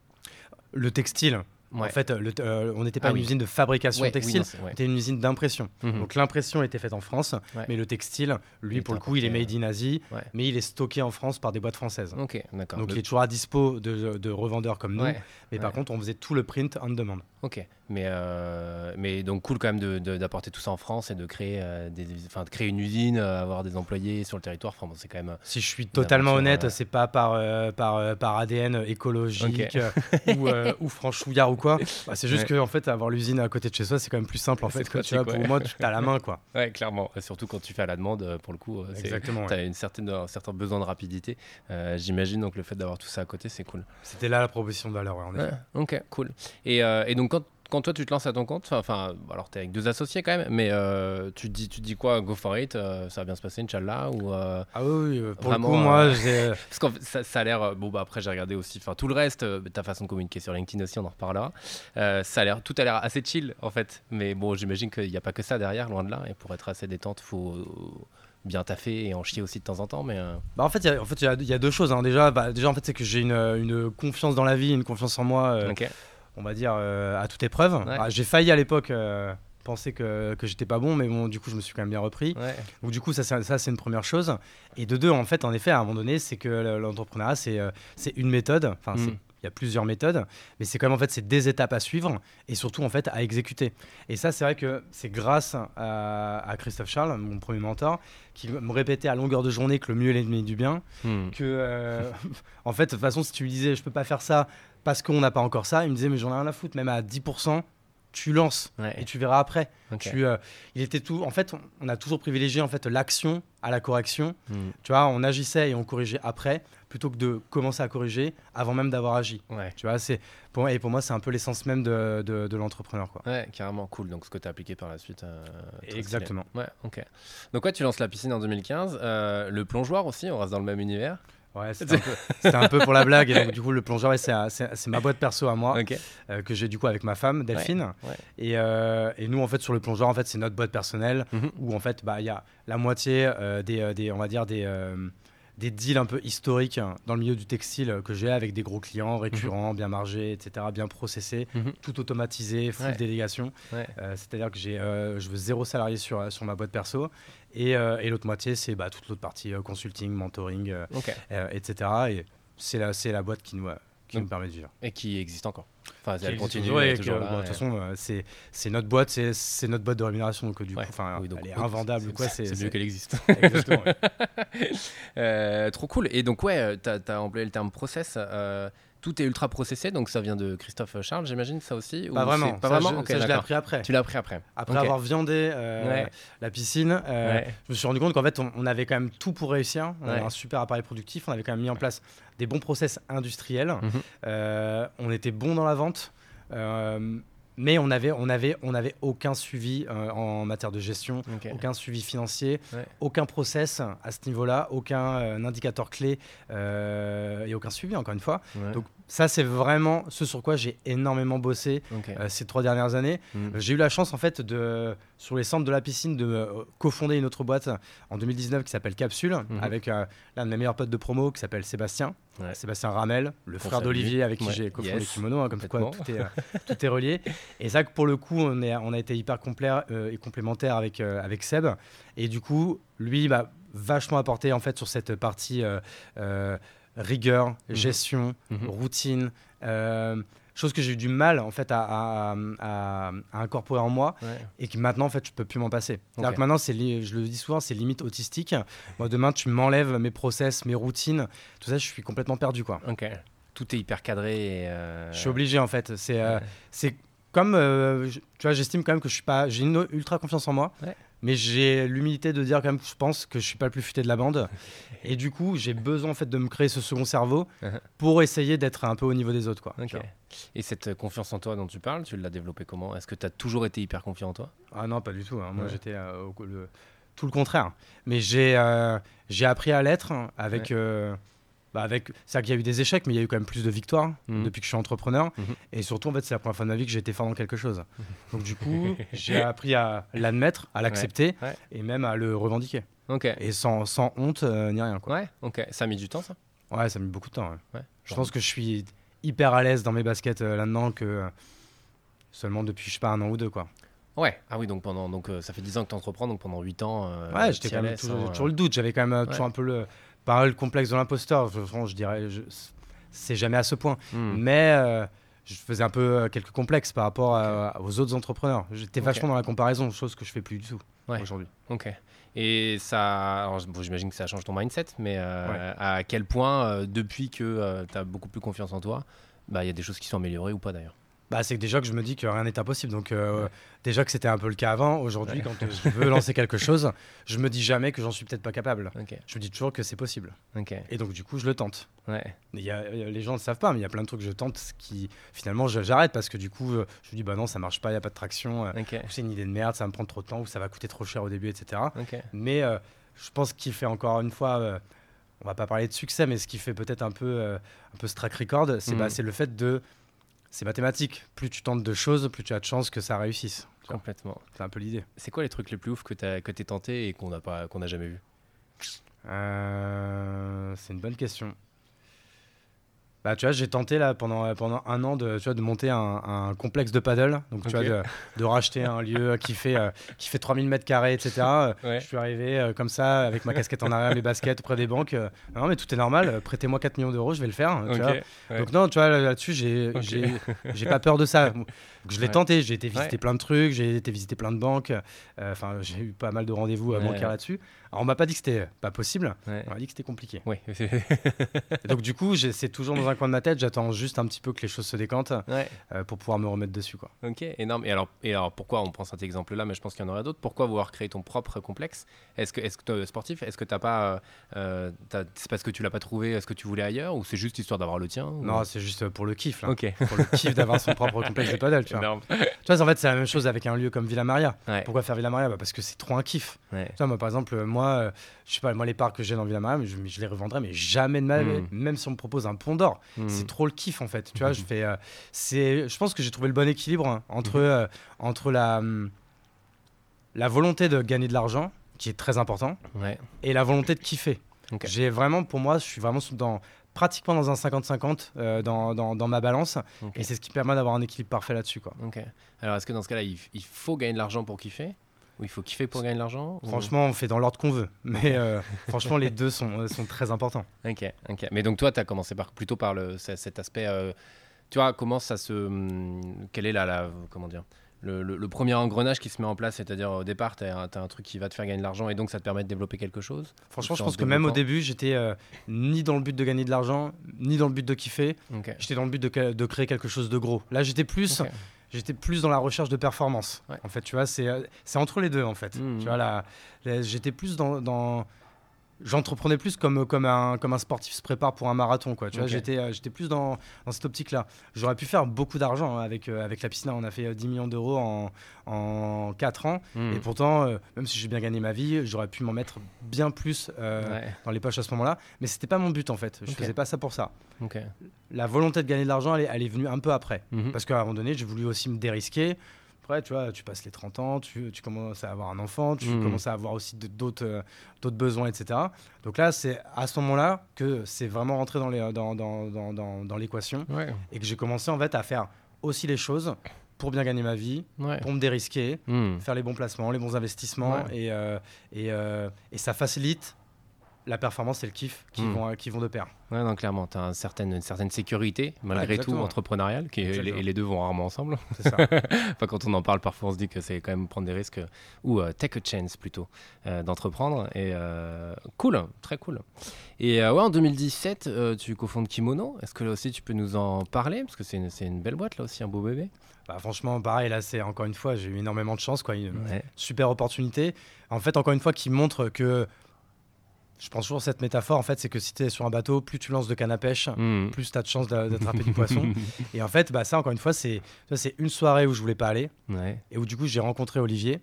[SPEAKER 2] Le textile, En fait, le- euh, on n'était pas
[SPEAKER 1] Ah
[SPEAKER 2] une
[SPEAKER 1] oui.
[SPEAKER 2] usine de fabrication
[SPEAKER 1] Ouais, oui,
[SPEAKER 2] textile,
[SPEAKER 1] ouais.
[SPEAKER 2] c'était une usine d'impression.
[SPEAKER 1] Mhm.
[SPEAKER 2] Donc l'impression était faite en France, mais le textile, lui,
[SPEAKER 1] Il
[SPEAKER 2] pour le coup, il est made in Asie,
[SPEAKER 1] Ouais.
[SPEAKER 2] mais il est stocké en France par des boîtes françaises.
[SPEAKER 1] Ok, d'accord.
[SPEAKER 2] Donc
[SPEAKER 1] Le-
[SPEAKER 2] il est toujours à dispo de, de revendeurs comme nous, mais par contre, on faisait tout le print on demand.
[SPEAKER 1] ok. Mais, euh, mais donc cool quand même d'apporter tout ça en France et de créer, euh, des, de créer une usine, euh, avoir des employés sur le territoire. Enfin, bon, c'est quand même.
[SPEAKER 2] Si je suis totalement honnête,
[SPEAKER 1] euh,
[SPEAKER 2] c'est pas par, euh, par, euh, par ADN écologique euh, ou, euh, ou franchouillard ou quoi. Bah, c'est juste
[SPEAKER 1] Ouais.
[SPEAKER 2] que en fait, avoir l'usine à côté de chez soi, c'est quand même plus simple en fait. tu vois, pour moi, tu as la main quoi.
[SPEAKER 1] Ouais, clairement. Et surtout quand tu fais à la demande, euh, pour le coup, euh,
[SPEAKER 2] ouais.
[SPEAKER 1] tu as une certaine, un certain besoin de rapidité. Euh, J'imagine donc le fait d'avoir tout ça à côté, c'est cool.
[SPEAKER 2] C'était là la proposition de valeur, en effet.
[SPEAKER 1] Ouais, ok, cool. Et, euh, et donc quand, quand toi tu te lances à ton compte, enfin, alors tu es avec deux associés quand même, mais euh, tu, te dis, tu te dis quoi, go for it, euh, ça va bien se passer, Inch'Allah ou, euh,
[SPEAKER 2] Ah oui, pour
[SPEAKER 1] Vraiment,
[SPEAKER 2] le coup, moi, j'ai.
[SPEAKER 1] Parce que ça, ça a l'air. Bon, bah après, j'ai regardé aussi. Enfin, tout le reste, ta façon de communiquer sur LinkedIn aussi, on en reparlera. Ça a l'air, tout a l'air assez chill, en fait. Mais bon, j'imagine qu'il n'y a pas que ça derrière, loin de là. Et pour être assez détente, il faut bien taffer et en chier aussi de temps en temps. Mais euh,
[SPEAKER 2] Bah, en fait, il y a- en fait, y, a- y a deux choses. hein. Déjà, bah, déjà, en fait, c'est que j'ai une, une confiance dans la vie, une confiance en moi, euh,
[SPEAKER 1] ok.
[SPEAKER 2] On va dire, euh, à toute épreuve.
[SPEAKER 1] Ouais.
[SPEAKER 2] Ah, j'ai failli à l'époque euh, penser que, que j'étais pas bon, mais bon, du coup, je me suis quand même bien repris.
[SPEAKER 1] Ouais.
[SPEAKER 2] Donc, du coup, ça, c'est- ça, c'est une première chose. Et de deux, en fait, en effet, à un moment donné, c'est que le- l'entrepreneuriat, c'est euh, c'est une méthode. Enfin,
[SPEAKER 1] Mm.
[SPEAKER 2] il y a plusieurs méthodes, mais c'est quand même en fait c'est des étapes à suivre et surtout en fait à exécuter. Et ça c'est vrai que c'est grâce à, à Christophe Charles, mon premier mentor, qui me répétait à longueur de journée que le mieux est l'ennemi du bien,
[SPEAKER 1] Hmm.
[SPEAKER 2] que euh, en fait de toute façon si tu lui disais je peux pas faire ça parce qu'on n'a pas encore ça, il me disait mais j'en ai rien à foutre, même à 10%, tu lances
[SPEAKER 1] Ouais.
[SPEAKER 2] et tu verras après. Tu, euh, il était tout, en fait, on, a toujours privilégié en fait l'action à la correction.
[SPEAKER 1] Hmm.
[SPEAKER 2] Tu vois, on agissait et on corrigeait après, plutôt que de commencer à corriger avant même d'avoir agi.
[SPEAKER 1] Ouais.
[SPEAKER 2] Tu vois, c'est pour et pour moi c'est un peu l'essence même de, de, de l'entrepreneur quoi.
[SPEAKER 1] Ouais, carrément cool. Donc, ce que tu as appliqué par la suite. euh, stylé.
[SPEAKER 2] Exactement.
[SPEAKER 1] Ouais, ok. Donc, ouais, tu lances la piscine en 2015. Euh, le plongeoir aussi, on reste dans le même univers.
[SPEAKER 2] Ouais, c'était un, peu- c'était un peu pour la blague. Et donc, du coup, le plongeur, ouais, c'est, ma boîte perso à moi, euh, que j'ai du coup avec ma femme, Delphine.
[SPEAKER 1] ouais.
[SPEAKER 2] Et, euh, et nous, en fait, sur le plongeur, en fait, c'est notre boîte personnelle
[SPEAKER 1] Mhm.
[SPEAKER 2] où, en fait, bah, il y a la moitié euh, des, des, on va dire, des, des deals un peu historiques hein, dans le milieu du textile euh, que j'ai avec des gros clients récurrents, bien margés, etc., bien processés,
[SPEAKER 1] Mhm.
[SPEAKER 2] tout automatisé, full
[SPEAKER 1] Ouais.
[SPEAKER 2] délégation.
[SPEAKER 1] Ouais.
[SPEAKER 2] Euh, C'est-à-dire que j'ai, euh, je veux zéro salarié sur, sur ma boîte perso. Et, euh, et l'autre moitié, c'est bah, toute l'autre partie consulting, mentoring, etc. Et c'est la, c'est la boîte qui nous, qui
[SPEAKER 1] Donc,
[SPEAKER 2] nous permet de vivre.
[SPEAKER 1] Et qui existe encore. Enfin, elle continue.
[SPEAKER 2] que,
[SPEAKER 1] toujours
[SPEAKER 2] bon. De toute façon, euh, c'est, c'est notre boîte, c'est, c'est notre boîte de rémunération. Donc, euh, du
[SPEAKER 1] Ouais.
[SPEAKER 2] coup, enfin,
[SPEAKER 1] Oui, donc,
[SPEAKER 2] elle est invendable.
[SPEAKER 1] c'est-
[SPEAKER 2] quoi,
[SPEAKER 1] c'est
[SPEAKER 2] c'est,
[SPEAKER 1] c'est mieux qu'elle existe.
[SPEAKER 2] Exactement, ouais.
[SPEAKER 1] Euh, trop cool. Et donc, ouais, tu as, employé le terme process. euh, tout est ultra processé, donc ça vient de Christophe Charles, j'imagine, ça aussi
[SPEAKER 2] Pas vraiment.
[SPEAKER 1] Pas
[SPEAKER 2] Ça,
[SPEAKER 1] vraiment
[SPEAKER 2] je,
[SPEAKER 1] Ok,
[SPEAKER 2] ça, je l'ai appris après.
[SPEAKER 1] Tu l'as appris après.
[SPEAKER 2] Après avoir viandé euh,
[SPEAKER 1] Ouais.
[SPEAKER 2] la piscine, euh,
[SPEAKER 1] Ouais.
[SPEAKER 2] je me suis rendu compte qu'en fait, on, on avait quand même tout pour réussir. On avait un super appareil productif. On avait quand même mis en place des bons process industriels.
[SPEAKER 1] Mhm.
[SPEAKER 2] Euh, on était bon dans la vente. Mais on avait, on avait, on avait aucun suivi euh, en matière de gestion, aucun suivi financier,
[SPEAKER 1] Ouais.
[SPEAKER 2] aucun process à ce niveau-là, aucun euh, indicateur clé euh, et aucun suivi encore une fois.
[SPEAKER 1] Ouais.
[SPEAKER 2] Donc ça c'est vraiment ce sur quoi j'ai énormément bossé euh, ces trois dernières années.
[SPEAKER 1] Mhm.
[SPEAKER 2] Euh, J'ai eu la chance en fait de sur les centres de la piscine de euh, cofonder une autre boîte en 2019 qui s'appelle Capsule
[SPEAKER 1] Mhm.
[SPEAKER 2] avec euh, l'un de mes meilleurs potes de promo qui s'appelle Sébastien.
[SPEAKER 1] Ouais.
[SPEAKER 2] Sébastien Ramel, le frère d'Olivier avec qui
[SPEAKER 1] Ouais.
[SPEAKER 2] j'ai cofondé
[SPEAKER 1] Yes.
[SPEAKER 2] Kimono, hein, comme quoi tout est, tout est relié. Et ça pour le coup on, est, on a été hyper complet et complémentaire avec, avec Seb. Et du coup lui m'a vachement apporté en fait sur cette partie rigueur,
[SPEAKER 1] Mhm.
[SPEAKER 2] gestion,
[SPEAKER 1] Mhm.
[SPEAKER 2] routine. euh, chose que j'ai eu du mal en fait à, à- à- à incorporer en moi
[SPEAKER 1] Ouais.
[SPEAKER 2] et que maintenant en fait je peux plus m'en passer. C'est-à-dire
[SPEAKER 1] Ok.
[SPEAKER 2] que maintenant c'est je le dis souvent c'est limite autistique. Moi demain tu m'enlèves mes process, mes routines, tout ça je suis complètement perdu quoi.
[SPEAKER 1] Ok. Tout est hyper cadré. Euh,
[SPEAKER 2] Je suis obligé en fait. C'est euh, c'est comme je- tu vois j'estime quand même que je suis pas j'ai une ultra confiance en moi.
[SPEAKER 1] Ouais.
[SPEAKER 2] Mais j'ai l'humilité de dire quand même que je pense que je suis pas le plus futé de la bande. Et du coup, j'ai besoin en fait de me créer ce second cerveau
[SPEAKER 1] Uh-huh.
[SPEAKER 2] pour essayer d'être un peu au niveau des autres. Quoi.
[SPEAKER 1] Et cette confiance en toi dont tu parles, tu l'as développée comment? Est-ce que tu as toujours été hyper confiant en toi?
[SPEAKER 2] Ah non, pas du tout. hein. Moi,
[SPEAKER 1] Ouais.
[SPEAKER 2] j'étais euh, tout le contraire. Mais j'ai euh, j'ai appris à l'être avec.
[SPEAKER 1] Ouais.
[SPEAKER 2] euh, bah avec c'est qu'il y a eu des échecs, mais il y a eu quand même plus de victoires
[SPEAKER 1] Mhm.
[SPEAKER 2] depuis que je suis entrepreneur.
[SPEAKER 1] Mhm.
[SPEAKER 2] Et surtout, en fait, c'est la première fois de ma vie que j'ai été fort dans quelque chose. Donc, du coup, j'ai appris à l'admettre, à l'accepter
[SPEAKER 1] Ouais.
[SPEAKER 2] et même à le revendiquer.
[SPEAKER 1] Ok.
[SPEAKER 2] Et sans, sans honte euh, ni rien. Quoi.
[SPEAKER 1] Ouais, ok. Ça a mis du temps, ça?
[SPEAKER 2] Ouais, ça a mis beaucoup de temps. ouais. Je pense que je suis hyper à l'aise dans mes baskets euh, là-dedans, que, seulement depuis, je sais pas, un an ou deux, quoi.
[SPEAKER 1] Ouais, ah oui, donc, pendant, donc euh, ça fait 10 ans que tu entreprends, donc pendant 8 ans. euh,
[SPEAKER 2] Ouais, j'étais quand même toujours, toujours le doute. J'avais quand même toujours un peu le, pas le complexe de l'imposteur. Je, franchement, je dirais, c'est jamais à ce point.
[SPEAKER 1] hmm.
[SPEAKER 2] Mais euh, je faisais un peu euh, quelques complexes par rapport à- aux autres entrepreneurs. J'étais vachement dans la comparaison, chose que je fais plus du tout
[SPEAKER 1] Ouais.
[SPEAKER 2] aujourd'hui.
[SPEAKER 1] Ok. Et ça, bon, j'imagine que ça change ton mindset, mais euh, à quel point, euh, depuis que tu as beaucoup plus confiance en toi, bah, il y a des choses qui sont améliorées ou pas d'ailleurs
[SPEAKER 2] Bah, c'est que déjà que je me dis que rien n'est impossible. Donc, euh,
[SPEAKER 1] Ouais.
[SPEAKER 2] déjà que c'était un peu le cas avant. Aujourd'hui,
[SPEAKER 1] Ouais.
[SPEAKER 2] quand euh, je veux lancer quelque chose, je me dis jamais que j'en suis peut-être pas capable. Je me dis toujours que c'est possible. Et donc, du coup, je le tente.
[SPEAKER 1] ouais,
[SPEAKER 2] Il y a- euh, les gens ne le savent pas, mais il y a plein de trucs que je tente qui, finalement, j'arrête parce que du coup, je me dis, bah non, ça marche pas, il n'y a pas de traction. ou c'est une idée de merde, ça va me prendre trop de temps, ou ça va coûter trop cher au début, etc. Mais euh, je pense qu'il fait encore une fois, euh, on va pas parler de succès, mais ce qui fait peut-être un peu, un peu ce track record, c'est
[SPEAKER 1] Mhm.
[SPEAKER 2] bah, c'est le fait de. C'est mathématique. Plus tu tentes de choses, plus tu as de chances que ça réussisse.
[SPEAKER 1] Complètement.
[SPEAKER 2] C'est un peu l'idée.
[SPEAKER 1] C'est quoi les trucs les plus ouf que tu as que t'es tenté et qu'on n'a pas qu'on n'a jamais vu?
[SPEAKER 2] Euh, c'est une bonne question. Bah, tu vois, j'ai tenté là pendant, euh, pendant un an de, tu vois, de monter un, un complexe de paddle. Donc, tu vois, de, de racheter un lieu qui fait, euh, qui fait 3000 mètres carrés, etc. Euh,
[SPEAKER 1] Ouais.
[SPEAKER 2] Je suis arrivé euh, comme ça, avec ma casquette en arrière, mes baskets auprès des banques. euh, non, mais tout est normal. Prêtez-moi 4 millions d'euros, je vais le faire. tu
[SPEAKER 1] Ok,
[SPEAKER 2] vois.
[SPEAKER 1] ouais.
[SPEAKER 2] Donc, non, tu vois, là- là-dessus, j'ai
[SPEAKER 1] Ok.
[SPEAKER 2] j'ai j'ai pas peur de ça. Donc, je l'ai
[SPEAKER 1] Ouais.
[SPEAKER 2] tenté. J'ai été visiter plein de trucs, j'ai été visiter plein de banques. Enfin, j'ai eu pas mal de rendez-vous bancaires là-dessus. Alors, on m'a pas dit que c'était pas possible.
[SPEAKER 1] Ouais.
[SPEAKER 2] On m'a dit que c'était compliqué.
[SPEAKER 1] Oui.
[SPEAKER 2] Donc du coup, c'est toujours dans un coin de ma tête. J'attends juste un petit peu que les choses se décantent
[SPEAKER 1] ouais.
[SPEAKER 2] euh, pour pouvoir me remettre dessus, quoi.
[SPEAKER 1] Ok, énorme. Et alors, et alors pourquoi on prend cet exemple-là, mais je pense qu'il y en aurait d'autres. Pourquoi vouloir créer ton propre complexe? Est-ce que, est-ce que toi, sportif, est-ce que t'as pas, euh, euh, c'est parce que tu l'as pas trouvé, ce que tu voulais ailleurs, ou c'est juste histoire d'avoir le tien? Ou-
[SPEAKER 2] Non, c'est juste pour le kiff, là.
[SPEAKER 1] Ok.
[SPEAKER 2] Pour le kiff d'avoir son propre complexe de paddle, tu vois.
[SPEAKER 1] Énorme.
[SPEAKER 2] Tu vois, en fait, c'est la même chose avec un lieu comme Villa Maria.
[SPEAKER 1] Ouais.
[SPEAKER 2] Pourquoi faire Villa Maria bah, Parce que c'est trop un kiff. Tu vois, moi, par exemple, euh, moi, euh, je sais pas, moi, les parcs que j'ai dans Villa Maria, mais je, je les revendrai, mais jamais de ma vie.
[SPEAKER 1] Mm.
[SPEAKER 2] Même si on me propose un pont d'or,
[SPEAKER 1] Hmm.
[SPEAKER 2] c'est trop le kiff, en fait. Tu vois, je fais. euh, c'est, je pense que j'ai trouvé le bon équilibre hein, entre,
[SPEAKER 1] Mhm.
[SPEAKER 2] euh, entre la, hum, la volonté de gagner de l'argent, qui est très important,
[SPEAKER 1] Ouais.
[SPEAKER 2] et la volonté de kiffer.
[SPEAKER 1] Ok.
[SPEAKER 2] J'ai vraiment, pour moi, je suis vraiment dans, pratiquement dans un 50-50 euh, dans, dans, dans ma balance. Et c'est ce qui permet d'avoir un équilibre parfait là-dessus. Quoi.
[SPEAKER 1] Ok. Alors, est-ce que dans ce cas-là, il, il faut gagner de l'argent pour kiffer? Ou il faut kiffer pour gagner de l'argent ou-
[SPEAKER 2] Franchement, on fait dans l'ordre qu'on veut. Mais euh, franchement, les deux sont, euh, sont très importants.
[SPEAKER 1] Ok, ok. Mais donc toi, tu as commencé par, plutôt par le, ce- cet aspect. euh, tu vois, comment ça se. hum, Quel est la, la- comment dire le, le- le premier engrenage qui se met en place, c'est-à-dire au départ, tu as, un truc qui va te faire gagner de l'argent et donc ça te permet de développer quelque chose.
[SPEAKER 2] Franchement, je
[SPEAKER 1] en
[SPEAKER 2] pense que même au début, j'étais euh, ni dans le but de gagner de l'argent, ni dans le but de kiffer.
[SPEAKER 1] Ok.
[SPEAKER 2] J'étais dans le but de, créer quelque chose de gros. Là, j'étais plus. J'étais plus dans la recherche de performance.
[SPEAKER 1] Ouais.
[SPEAKER 2] En fait, tu vois, c'est, euh, c'est entre les deux, en fait.
[SPEAKER 1] Mhm.
[SPEAKER 2] Tu vois, j'étais plus dans, dans- j'entreprenais plus comme, comme, un, comme un sportif se prépare pour un marathon, quoi. Tu vois, j'étais, euh, j'étais plus dans, dans cette optique-là. J'aurais pu faire beaucoup d'argent hein, avec, euh, avec la piscine. On a fait euh, 10 millions d'euros en, en 4 ans.
[SPEAKER 1] Hmm.
[SPEAKER 2] Et pourtant, euh, même si j'ai bien gagné ma vie, j'aurais pu m'en mettre bien plus euh,
[SPEAKER 1] Ouais,
[SPEAKER 2] dans les poches à ce moment-là. Mais c'était pas mon but, en fait. Je
[SPEAKER 1] Ok.
[SPEAKER 2] faisais pas ça pour ça. La volonté de gagner de l'argent, elle, est- elle est venue un peu après.
[SPEAKER 1] Mhm.
[SPEAKER 2] Parce qu'à un moment donné, j'ai voulu aussi me dérisquer. Après, tu vois, tu passes les 30 ans, tu, tu commences à avoir un enfant, tu
[SPEAKER 1] Mhm.
[SPEAKER 2] commences à avoir aussi d'autres euh, d'autres besoins, etc. Donc là, c'est à ce moment-là que c'est vraiment rentré dans les- dans, dans, dans, dans, dans l'équation
[SPEAKER 1] Ouais,
[SPEAKER 2] et que j'ai commencé en fait à faire aussi les choses pour bien gagner ma vie,
[SPEAKER 1] ouais.
[SPEAKER 2] pour me dérisquer,
[SPEAKER 1] Hmm.
[SPEAKER 2] faire les bons placements, les bons investissements
[SPEAKER 1] Ouais.
[SPEAKER 2] et, euh, et, euh, et ça facilite la performance et le kiff qui,
[SPEAKER 1] Mhm.
[SPEAKER 2] vont, qui vont de pair.
[SPEAKER 1] Ouais, non, clairement, tu as une certaine, une certaine sécurité, malgré tout, entrepreneuriale, qui et les deux vont rarement ensemble.
[SPEAKER 2] C'est ça.
[SPEAKER 1] Enfin, quand on en parle, parfois on se dit que c'est quand même prendre des risques, euh, ou euh, take a chance plutôt, euh, d'entreprendre. Et euh, cool, très cool. Et euh, ouais, en 2017, euh, tu cofondes Kimono. Est-ce que là aussi tu peux nous en parler? Parce que c'est une, une belle boîte là aussi, un beau bébé.
[SPEAKER 2] Bah, franchement, pareil, là, c'est encore une fois, j'ai eu énormément de chance. Quoi. Une
[SPEAKER 1] Ouais.
[SPEAKER 2] super opportunité. En fait, encore une fois, qui montre que. Je prends toujours cette métaphore, en fait, c'est que si tu es sur un bateau, plus tu lances de canne à pêche,
[SPEAKER 1] Hmm.
[SPEAKER 2] plus tu as de chances d'a- d'attraper du poisson. Et en fait, bah, ça, encore une fois, c'est une soirée où je voulais pas aller
[SPEAKER 1] Ouais,
[SPEAKER 2] et où du coup, j'ai rencontré Olivier.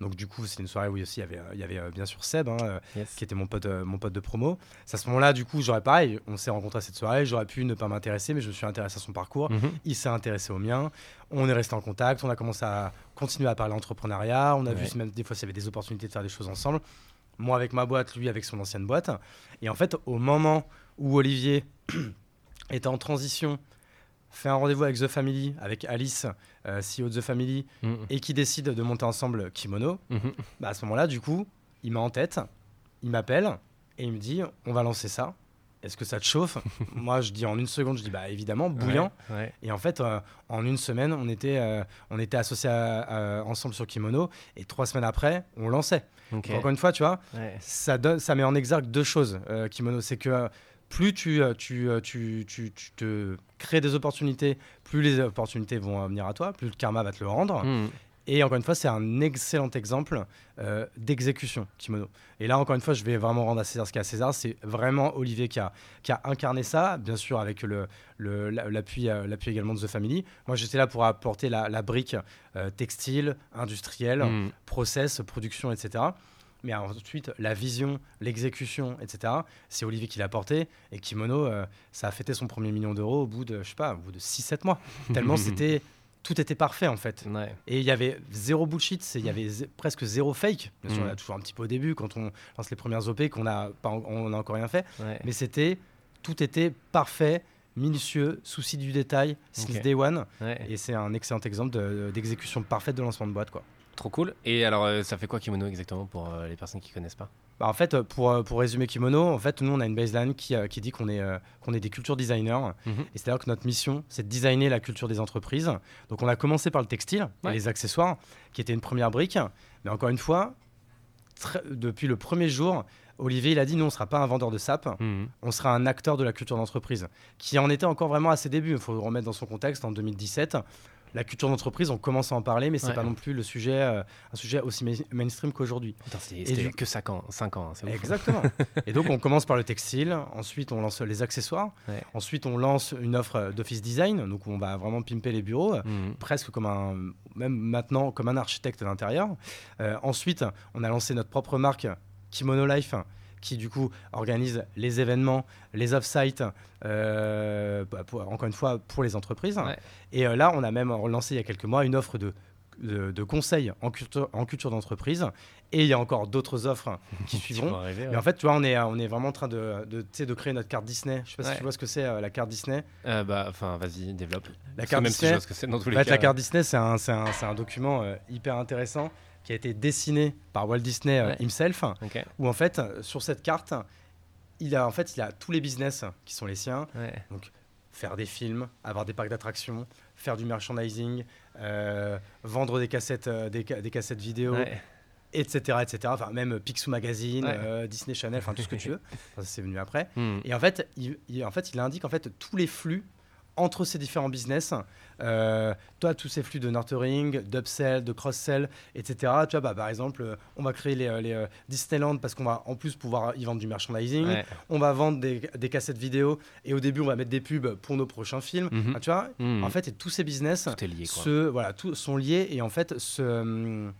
[SPEAKER 2] Donc, du coup, c'est une soirée où aussi il y avait, euh, il y avait euh, bien sûr Seb, hein, euh,
[SPEAKER 1] yes.
[SPEAKER 2] qui était mon pote, euh, mon pote de promo. C'est à ce moment-là, du coup, j'aurais pareil, on s'est rencontré à cette soirée, j'aurais pu ne pas m'intéresser, mais je me suis intéressé à son parcours.
[SPEAKER 1] Mhm.
[SPEAKER 2] Il s'est intéressé au mien. On est resté en contact. On a commencé à continuer à parler entrepreneuriat. On a vu
[SPEAKER 1] Ouais.
[SPEAKER 2] même des fois s'il y avait des opportunités de faire des choses ensemble. Moi avec ma boîte, lui avec son ancienne boîte. Et en fait, au moment où Olivier était en transition fait un rendez-vous avec The Family, avec Alice, euh, CEO de The Family,
[SPEAKER 1] Mhm.
[SPEAKER 2] et qui décide de monter ensemble Kimono,
[SPEAKER 1] Mhm.
[SPEAKER 2] bah, à ce moment-là, du coup, il m'a en tête, il m'appelle et il me dit on va lancer ça. Est-ce que ça te chauffe Moi, je dis en une seconde, je dis bah évidemment, bouillant.
[SPEAKER 1] Ouais, ouais.
[SPEAKER 2] Et en fait, euh, en une semaine, on était, euh, on était associés à- à- ensemble sur Kimono, et trois semaines après, on lançait. Donc, encore une fois, tu vois,
[SPEAKER 1] Ouais.
[SPEAKER 2] ça, donne, ça met en exergue deux choses, euh, Kimono. C'est que plus tu, tu, tu, tu, te crées des opportunités, plus les opportunités vont venir à toi, plus le karma va te le rendre.
[SPEAKER 1] Mhm.
[SPEAKER 2] Et encore une fois, c'est un excellent exemple euh, d'exécution, Kimono. Et là, encore une fois, je vais vraiment rendre à César ce qu'il y a à César. C'est vraiment Olivier qui a, qui a incarné ça, bien sûr, avec le- l'appui, euh, l'appui également de The Family. Moi, j'étais là pour apporter la, la brique euh, textile, industrielle,
[SPEAKER 1] Mhm.
[SPEAKER 2] process, production, etc. Mais ensuite, la vision, l'exécution, etc., c'est Olivier qui l'a porté. Et Kimono, euh, ça a fêté son premier million d'euros au bout de, je sais pas, au bout de 6-7 mois. Tellement c'était, tout était parfait, en fait.
[SPEAKER 1] Ouais.
[SPEAKER 2] Et il y avait zéro bullshit, c'est- il y avait zé- presque zéro fake. Bien sûr,
[SPEAKER 1] Mm.
[SPEAKER 2] on a toujours un petit peu au début quand on lance les premières OP qu'on a pas, on n'a encore rien fait.
[SPEAKER 1] Ouais.
[SPEAKER 2] Mais c'était, tout était parfait, minutieux, souci du détail, since day one.
[SPEAKER 1] Ouais.
[SPEAKER 2] Et c'est un excellent exemple de- d'exécution parfaite de lancement de boîte, quoi.
[SPEAKER 1] Trop cool. Et alors, euh, ça fait quoi Kimono exactement pour euh, les personnes qui connaissent pas?
[SPEAKER 2] Bah, en fait, pour, euh, pour résumer Kimono, en fait, nous, on a une baseline qui, qui dit qu'on est, qu'on est des culture designers.
[SPEAKER 1] Mhm.
[SPEAKER 2] Et c'est-à-dire que notre mission, c'est de designer la culture des entreprises. Donc, on a commencé par le textile
[SPEAKER 1] Ouais.
[SPEAKER 2] et les accessoires, qui était une première brique. Mais encore une fois, depuis le premier jour, Olivier, il a dit, nous, on ne sera pas un vendeur de sap,
[SPEAKER 1] Mhm.
[SPEAKER 2] on sera un acteur de la culture d'entreprise, qui en était encore vraiment à ses débuts. Il faut le remettre dans son contexte, en 2017. La culture d'entreprise, on commence à en parler, mais c'est
[SPEAKER 1] Ouais.
[SPEAKER 2] pas non plus le sujet, euh, un sujet aussi ma- mainstream qu'aujourd'hui.
[SPEAKER 1] C'était
[SPEAKER 2] du-
[SPEAKER 1] que 5 ans, 5 ans hein.
[SPEAKER 2] Exactement. et donc on commence par le textile, ensuite on lance les accessoires,
[SPEAKER 1] Ouais.
[SPEAKER 2] ensuite on lance une offre d'office design, donc on va vraiment pimper les bureaux,
[SPEAKER 1] Mhm.
[SPEAKER 2] presque comme un, même maintenant comme un architecte d'intérieur. Euh, ensuite on a lancé notre propre marque Kimono Life qui du coup organise les événements, les off-site, euh, bah, encore une fois pour les entreprises.
[SPEAKER 1] Ouais.
[SPEAKER 2] Et euh, là on a même relancé il y a quelques mois une offre de, de, de conseils en culture, en culture d'entreprise. Et il y a encore d'autres offres qui suivront.
[SPEAKER 1] arriver,
[SPEAKER 2] Mais en fait, tu vois, on est, on est vraiment en train de, de, créer notre carte Disney. Je sais pas
[SPEAKER 1] Ouais.
[SPEAKER 2] si tu vois ce que c'est, euh, la carte Disney.
[SPEAKER 1] Euh, bah, enfin, vas-y, développe.
[SPEAKER 2] La carte
[SPEAKER 1] même si je
[SPEAKER 2] Disney,
[SPEAKER 1] vois ce que c'est dans tous les
[SPEAKER 2] en fait,
[SPEAKER 1] cas.
[SPEAKER 2] la carte Disney, c'est un, un, un document hyper intéressant qui a été dessiné par Walt Disney euh,
[SPEAKER 1] Ouais.
[SPEAKER 2] himself, où en fait, sur cette carte, il a, en fait, il a tous les business qui sont les siens.
[SPEAKER 1] Ouais.
[SPEAKER 2] Faire des films, avoir des parcs d'attractions, faire du merchandising, euh, vendre des cassettes, euh, des, ca- des cassettes vidéo,
[SPEAKER 1] Ouais.
[SPEAKER 2] etc., etc. Enfin, même Picsou Magazine,
[SPEAKER 1] Ouais.
[SPEAKER 2] euh, Disney Channel, enfin tout ce que tu veux. Enfin, c'est venu après.
[SPEAKER 1] Mhm.
[SPEAKER 2] Et en fait, il, il- en fait, il indique en fait tous les flux entre ces différents business. Euh, toi, tous ces flux de nurturing, d'upsell, de cross-sell, etc. Tu vois, bah, par exemple, euh, on va créer les, euh, les, Disneyland parce qu'on va en plus pouvoir y vendre du merchandising.
[SPEAKER 1] Ouais.
[SPEAKER 2] On va vendre des, des cassettes vidéo et au début, on va mettre des pubs pour nos prochains films.
[SPEAKER 1] Mhm.
[SPEAKER 2] Ah, tu vois,
[SPEAKER 1] Mhm.
[SPEAKER 2] en fait, et tous ces business
[SPEAKER 1] lié,
[SPEAKER 2] se, voilà, sont liés et en fait se, hum,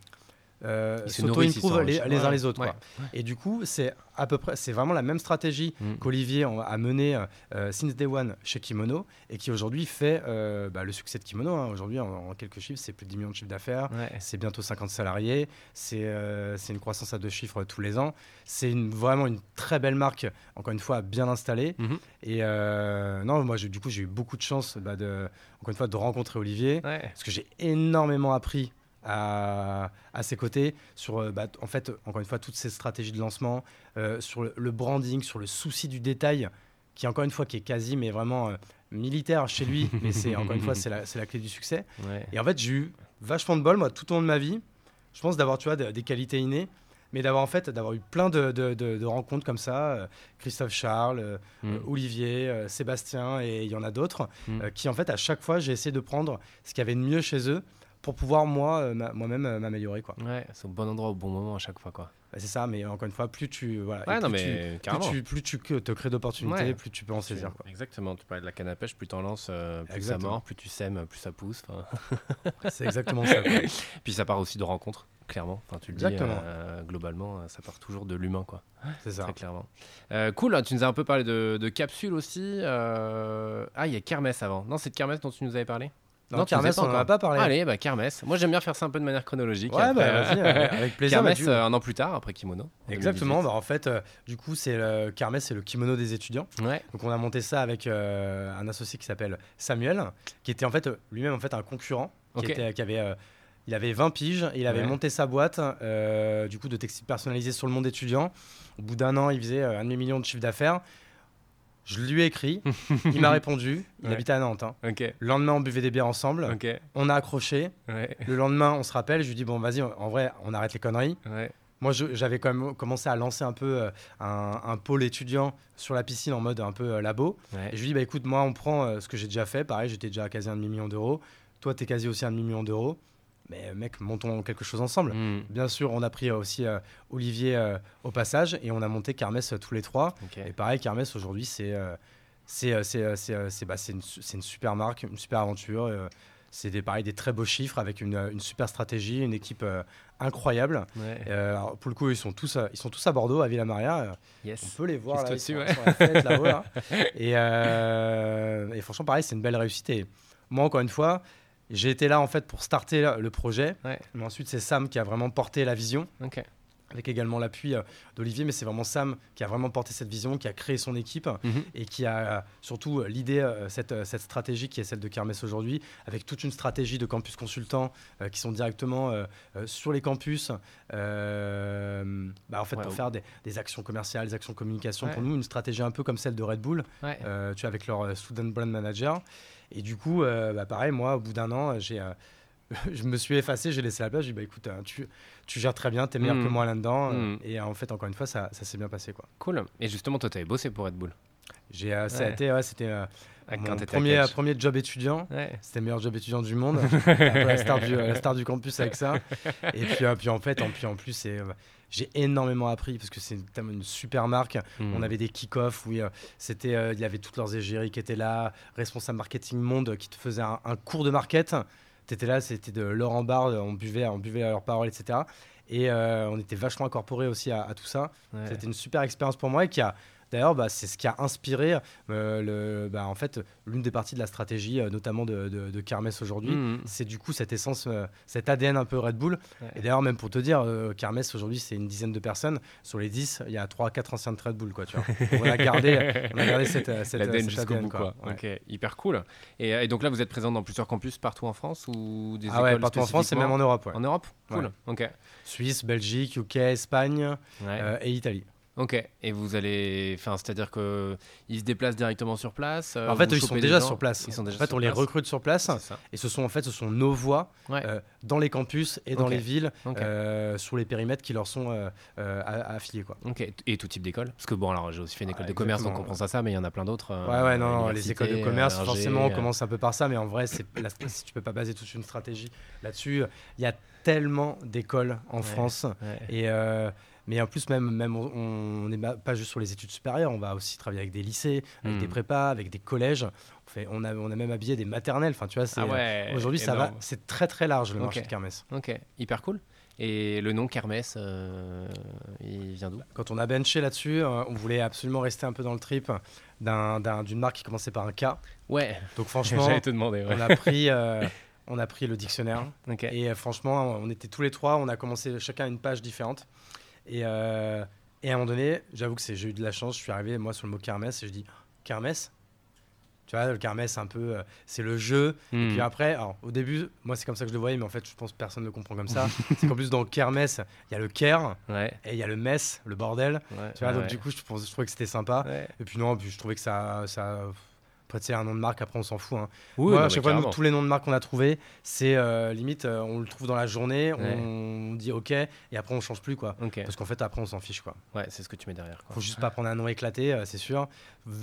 [SPEAKER 2] euh, s'auto-improuvent les, les uns les autres.
[SPEAKER 1] Ouais.
[SPEAKER 2] quoi. Et du coup, c'est à peu près, c'est vraiment la même stratégie
[SPEAKER 1] Mhm.
[SPEAKER 2] qu'Olivier a mené euh, since day one chez Kimono et qui aujourd'hui fait euh, bah, le succès de Kimono. hein. Aujourd'hui, en, en quelques chiffres, c'est plus de 10 millions de chiffres d'affaires.
[SPEAKER 1] Ouais.
[SPEAKER 2] C'est bientôt 50 salariés. C'est euh, c'est une croissance à deux chiffres tous les ans. C'est une- vraiment une très belle marque, encore une fois, bien installée.
[SPEAKER 1] Mhm.
[SPEAKER 2] Et euh, non, moi, du coup, j'ai eu beaucoup de chance, bah, de, encore une fois, de rencontrer Olivier parce que j'ai énormément appris à, à ses côtés sur, euh, bah, en fait, encore une fois, toutes ces stratégies de lancement, euh, sur le, le branding, sur le souci du détail, qui encore une fois, qui est quasi, mais vraiment euh, militaire chez lui, mais c'est encore une fois, c'est la, c'est la clé du succès.
[SPEAKER 1] Ouais.
[SPEAKER 2] Et en fait, j'ai eu vachement de bol, moi, tout au long de ma vie. Je pense d'avoir, tu vois, de- des qualités innées, mais d'avoir en fait, d'avoir eu plein de, de- rencontres comme ça. euh, Christophe Charles, euh, Olivier, Sébastien, et il y en a d'autres, euh, qui en fait, à chaque fois, j'ai essayé de prendre ce qu'il y avait de mieux chez eux pour pouvoir, moi, euh, moi-même, euh, m'améliorer, quoi.
[SPEAKER 1] Ouais, c'est au bon endroit au bon moment à chaque fois, quoi.
[SPEAKER 2] Bah, c'est ça, mais encore une fois, plus tu, voilà,
[SPEAKER 1] Ouais,
[SPEAKER 2] et
[SPEAKER 1] non,
[SPEAKER 2] plus,
[SPEAKER 1] mais
[SPEAKER 2] tu, plus, tu, plus tu te crées d'opportunités,
[SPEAKER 1] Ouais.
[SPEAKER 2] plus tu peux en saisir, quoi.
[SPEAKER 1] Exactement, tu parlais de la canne à pêche, plus t'en lances, euh, plus
[SPEAKER 2] Exactement.
[SPEAKER 1] ça mord, plus tu sèmes, plus ça pousse.
[SPEAKER 2] C'est exactement ça. quoi.
[SPEAKER 1] Puis ça part aussi de rencontres, clairement. Enfin, tu le dis, euh, globalement, ça part toujours de l'humain, quoi.
[SPEAKER 2] C'est ça.
[SPEAKER 1] Très clairement. Euh, cool, tu nous as un peu parlé de, de capsules aussi. Ah, il y a Kermesse avant. Non, c'est de Kermesse dont tu nous avais parlé?
[SPEAKER 2] Non, Kermesse, on en a pas parlé.
[SPEAKER 1] Allez, bah Kermesse. Moi, j'aime bien faire ça un peu de manière chronologique.
[SPEAKER 2] Ouais, bah,
[SPEAKER 1] Après,
[SPEAKER 2] vas-y, avec, avec plaisir.
[SPEAKER 1] Kermesse,
[SPEAKER 2] bah,
[SPEAKER 1] euh, un an plus tard, après Kimono. en
[SPEAKER 2] Exactement.
[SPEAKER 1] 2018.
[SPEAKER 2] Bah, en fait, euh, du coup, c'est le Kermesse, c'est le kimono des étudiants.
[SPEAKER 1] Ouais.
[SPEAKER 2] Donc, on a monté ça avec euh, un associé qui s'appelle Samuel, qui était en fait lui-même en fait un concurrent, qui,
[SPEAKER 1] Ok.
[SPEAKER 2] était, qui avait. euh, il avait 20 piges, il avait
[SPEAKER 1] Ouais.
[SPEAKER 2] monté sa boîte euh, du coup de textiles personnalisés sur le monde étudiant. Au bout d'un an, il faisait euh, un demi-million de chiffre d'affaires. Je lui ai écrit, il m'a répondu, il
[SPEAKER 1] Ouais.
[SPEAKER 2] habitait à Nantes. hein. Le lendemain, on buvait des bières ensemble, on a accroché.
[SPEAKER 1] Ouais.
[SPEAKER 2] Le lendemain, on se rappelle, je lui dis bon, vas-y, en vrai, on arrête les conneries.
[SPEAKER 1] Ouais.
[SPEAKER 2] Moi, j'avais quand même commencé à lancer un peu euh, un, un pôle étudiant sur la piscine en mode un peu euh, labo.
[SPEAKER 1] Ouais.
[SPEAKER 2] Et je lui dis, bah écoute, moi, on prend euh, ce que j'ai déjà fait. Pareil, j'étais déjà à quasi un demi-million d'euros. Toi, t'es quasi aussi un demi-million d'euros. Mais euh, mec, montons quelque chose ensemble.
[SPEAKER 1] Hmm.
[SPEAKER 2] Bien sûr, on a pris euh, aussi euh, Olivier euh, au passage et on a monté Kermesse tous les trois. Et pareil, Kermesse aujourd'hui, c'est c'est bah, une, une super marque, une super aventure. c'est des, pareil, des très beaux chiffres avec une, une super stratégie, une équipe incroyable.
[SPEAKER 1] Ouais.
[SPEAKER 2] Alors, pour le coup, ils sont tous, ils sont tous à Bordeaux, à Villa Maria. on peut les voir là, ils
[SPEAKER 1] au-dessus,
[SPEAKER 2] sont-
[SPEAKER 1] ouais.
[SPEAKER 2] la fête, là. Et, et franchement, pareil, c'est une belle réussite. Et moi, encore une fois, j'ai été là en fait pour starter le projet.
[SPEAKER 1] Ouais.
[SPEAKER 2] Mais ensuite, c'est Sam qui a vraiment porté la vision, avec également l'appui euh, d'Olivier. Mais c'est vraiment Sam qui a vraiment porté cette vision, qui a créé son équipe
[SPEAKER 1] Mhm.
[SPEAKER 2] et qui a euh, surtout euh, l'idée, cette, cette stratégie qui est celle de Kermesse aujourd'hui, avec toute une stratégie de campus consultants euh, qui sont directement euh, sur les campus, euh, bah, en fait
[SPEAKER 1] Ouais,
[SPEAKER 2] pour faire des, des actions commerciales, des actions communication. Pour nous, une stratégie un peu comme celle de Red Bull, tu vois, avec leur student brand manager. Et du coup, euh, bah, pareil, moi, au bout d'un an, j'ai euh, je me suis effacé, j'ai laissé la place, j'ai dit bah écoute, euh, tu, tu gères très bien, t'es meilleur que moi là-dedans. euh,
[SPEAKER 1] Mhm.
[SPEAKER 2] Et euh, en fait, encore une fois, ça, ça s'est bien passé quoi.
[SPEAKER 1] Cool. Et justement, toi, t'avais bossé pour Red Bull?
[SPEAKER 2] J'ai, euh, ça a
[SPEAKER 1] Ouais.
[SPEAKER 2] été, ouais, c'était euh,
[SPEAKER 1] Ah,
[SPEAKER 2] mon
[SPEAKER 1] quand
[SPEAKER 2] premier, premier job étudiant.
[SPEAKER 1] Ouais.
[SPEAKER 2] C'était le meilleur job étudiant du monde. La star du, la star du campus avec ça. Et puis, euh, puis en fait, en, puis en plus, c'est, euh, j'ai énormément appris parce que c'est une super marque.
[SPEAKER 1] Hmm.
[SPEAKER 2] On avait des kick-offs où euh, c'était, euh, il y avait toutes leurs égéries qui étaient là, responsable marketing monde qui te faisait un, un cours de market. Tu étais là, c'était de l'or en barre, on buvait, on buvait à leurs paroles, etc. Et euh, on était vachement incorporés aussi à, à tout ça.
[SPEAKER 1] Ouais.
[SPEAKER 2] C'était une super expérience pour moi et qui a d'ailleurs bah, c'est ce qui a inspiré euh, le, bah, en fait l'une des parties de la stratégie euh, notamment de, de, de Kermesse aujourd'hui.
[SPEAKER 1] Hmm.
[SPEAKER 2] C'est du coup cette essence, euh, cet ADN un peu Red Bull.
[SPEAKER 1] Ouais.
[SPEAKER 2] Et d'ailleurs, même pour te dire, Kermesse aujourd'hui, c'est une dizaine de personnes. Sur les 10, il y a 3-4 anciens de Red Bull. Quoi, tu vois. On, a gardé, on a gardé cette, cette,
[SPEAKER 1] L'ADN jusqu'au
[SPEAKER 2] ADN,
[SPEAKER 1] bout, quoi.
[SPEAKER 2] Ouais.
[SPEAKER 1] Ok, hyper cool. Et, et donc là, vous êtes présent dans plusieurs campus partout en France ou des
[SPEAKER 2] Ah ouais, partout en France et même en Europe. ouais.
[SPEAKER 1] En Europe? Cool. Ok.
[SPEAKER 2] Suisse, Belgique, UK, Espagne euh, et Italie.
[SPEAKER 1] Ok. Et vous allez, enfin, c'est-à-dire que ils se déplacent directement sur place. euh,
[SPEAKER 2] en fait, ils sont déjà sur place.
[SPEAKER 1] Ils sont déjà
[SPEAKER 2] en fait,
[SPEAKER 1] sur
[SPEAKER 2] on les recrute sur place. Et ce sont en fait, ce sont nos voix
[SPEAKER 1] Ouais.
[SPEAKER 2] euh, dans les campus et dans les villes, euh, sur les périmètres qui leur sont affiliés. Quoi.
[SPEAKER 1] Ok. Et tout type d'école? Parce que bon, alors j'ai aussi fait une école
[SPEAKER 2] Ah,
[SPEAKER 1] de commerce, donc on pense à ça, mais il y en a plein d'autres. euh,
[SPEAKER 2] Ouais, ouais, non, les écoles de commerce, forcément, on commence un peu par ça, mais en vrai, la- si tu peux pas baser toute une stratégie là-dessus, il y a tellement d'écoles en
[SPEAKER 1] Ouais.
[SPEAKER 2] France.
[SPEAKER 1] ouais.
[SPEAKER 2] Et mais en plus, même, même on n'est pas juste sur les études supérieures, on va aussi travailler avec des lycées, avec
[SPEAKER 1] Hmm.
[SPEAKER 2] des prépas, avec des collèges. On, fait, on, a, on a même habillé des maternelles. Enfin, tu vois,
[SPEAKER 1] Ah ouais.
[SPEAKER 2] aujourd'hui, ça va, c'est très très large le marché de Kermesse.
[SPEAKER 1] Ok, hyper cool. Et le nom Kermesse, euh, il vient d'où?
[SPEAKER 2] Quand on a benché là-dessus, euh, on voulait absolument rester un peu dans le trip d'un- d'un- d'une marque qui commençait par un K.
[SPEAKER 1] Ouais,
[SPEAKER 2] Donc franchement,
[SPEAKER 1] te demander. Ouais.
[SPEAKER 2] on a pris, euh, on a pris le dictionnaire.
[SPEAKER 1] Ok.
[SPEAKER 2] Et euh, franchement, on était tous les trois, on a commencé chacun une page différente. Et, euh, et à un moment donné, j'avoue que j'ai eu de la chance, je suis arrivé moi sur le mot kermesse et je dis kermesse? Tu vois, le kermesse, un peu, euh, c'est le jeu.
[SPEAKER 1] Hmm.
[SPEAKER 2] Puis après, alors, au début, moi c'est comme ça que je le voyais, mais en fait, je pense que personne ne le comprend comme ça. c'est qu'en plus, dans kermesse, il y a le ker
[SPEAKER 1] Ouais.
[SPEAKER 2] et il y a le mess, le bordel.
[SPEAKER 1] ouais,
[SPEAKER 2] Tu vois,
[SPEAKER 1] ouais,
[SPEAKER 2] donc du coup, je, pense, je trouvais que c'était sympa. Et puis non, puis je trouvais que ça. ça après, tu sais, un nom de marque, après, on s'en fout. hein.
[SPEAKER 1] Oui,
[SPEAKER 2] Moi,
[SPEAKER 1] non,
[SPEAKER 2] à chaque fois, nous, tous les noms de marques qu'on a trouvés, c'est euh, limite, euh, on le trouve dans la journée,
[SPEAKER 1] Ouais.
[SPEAKER 2] on dit OK, et après, on change plus, quoi. Parce qu'en fait, après, on s'en fiche, quoi.
[SPEAKER 1] ouais, c'est ce que tu mets derrière. Quoi.
[SPEAKER 2] Faut juste pas prendre un nom éclaté, euh, c'est sûr.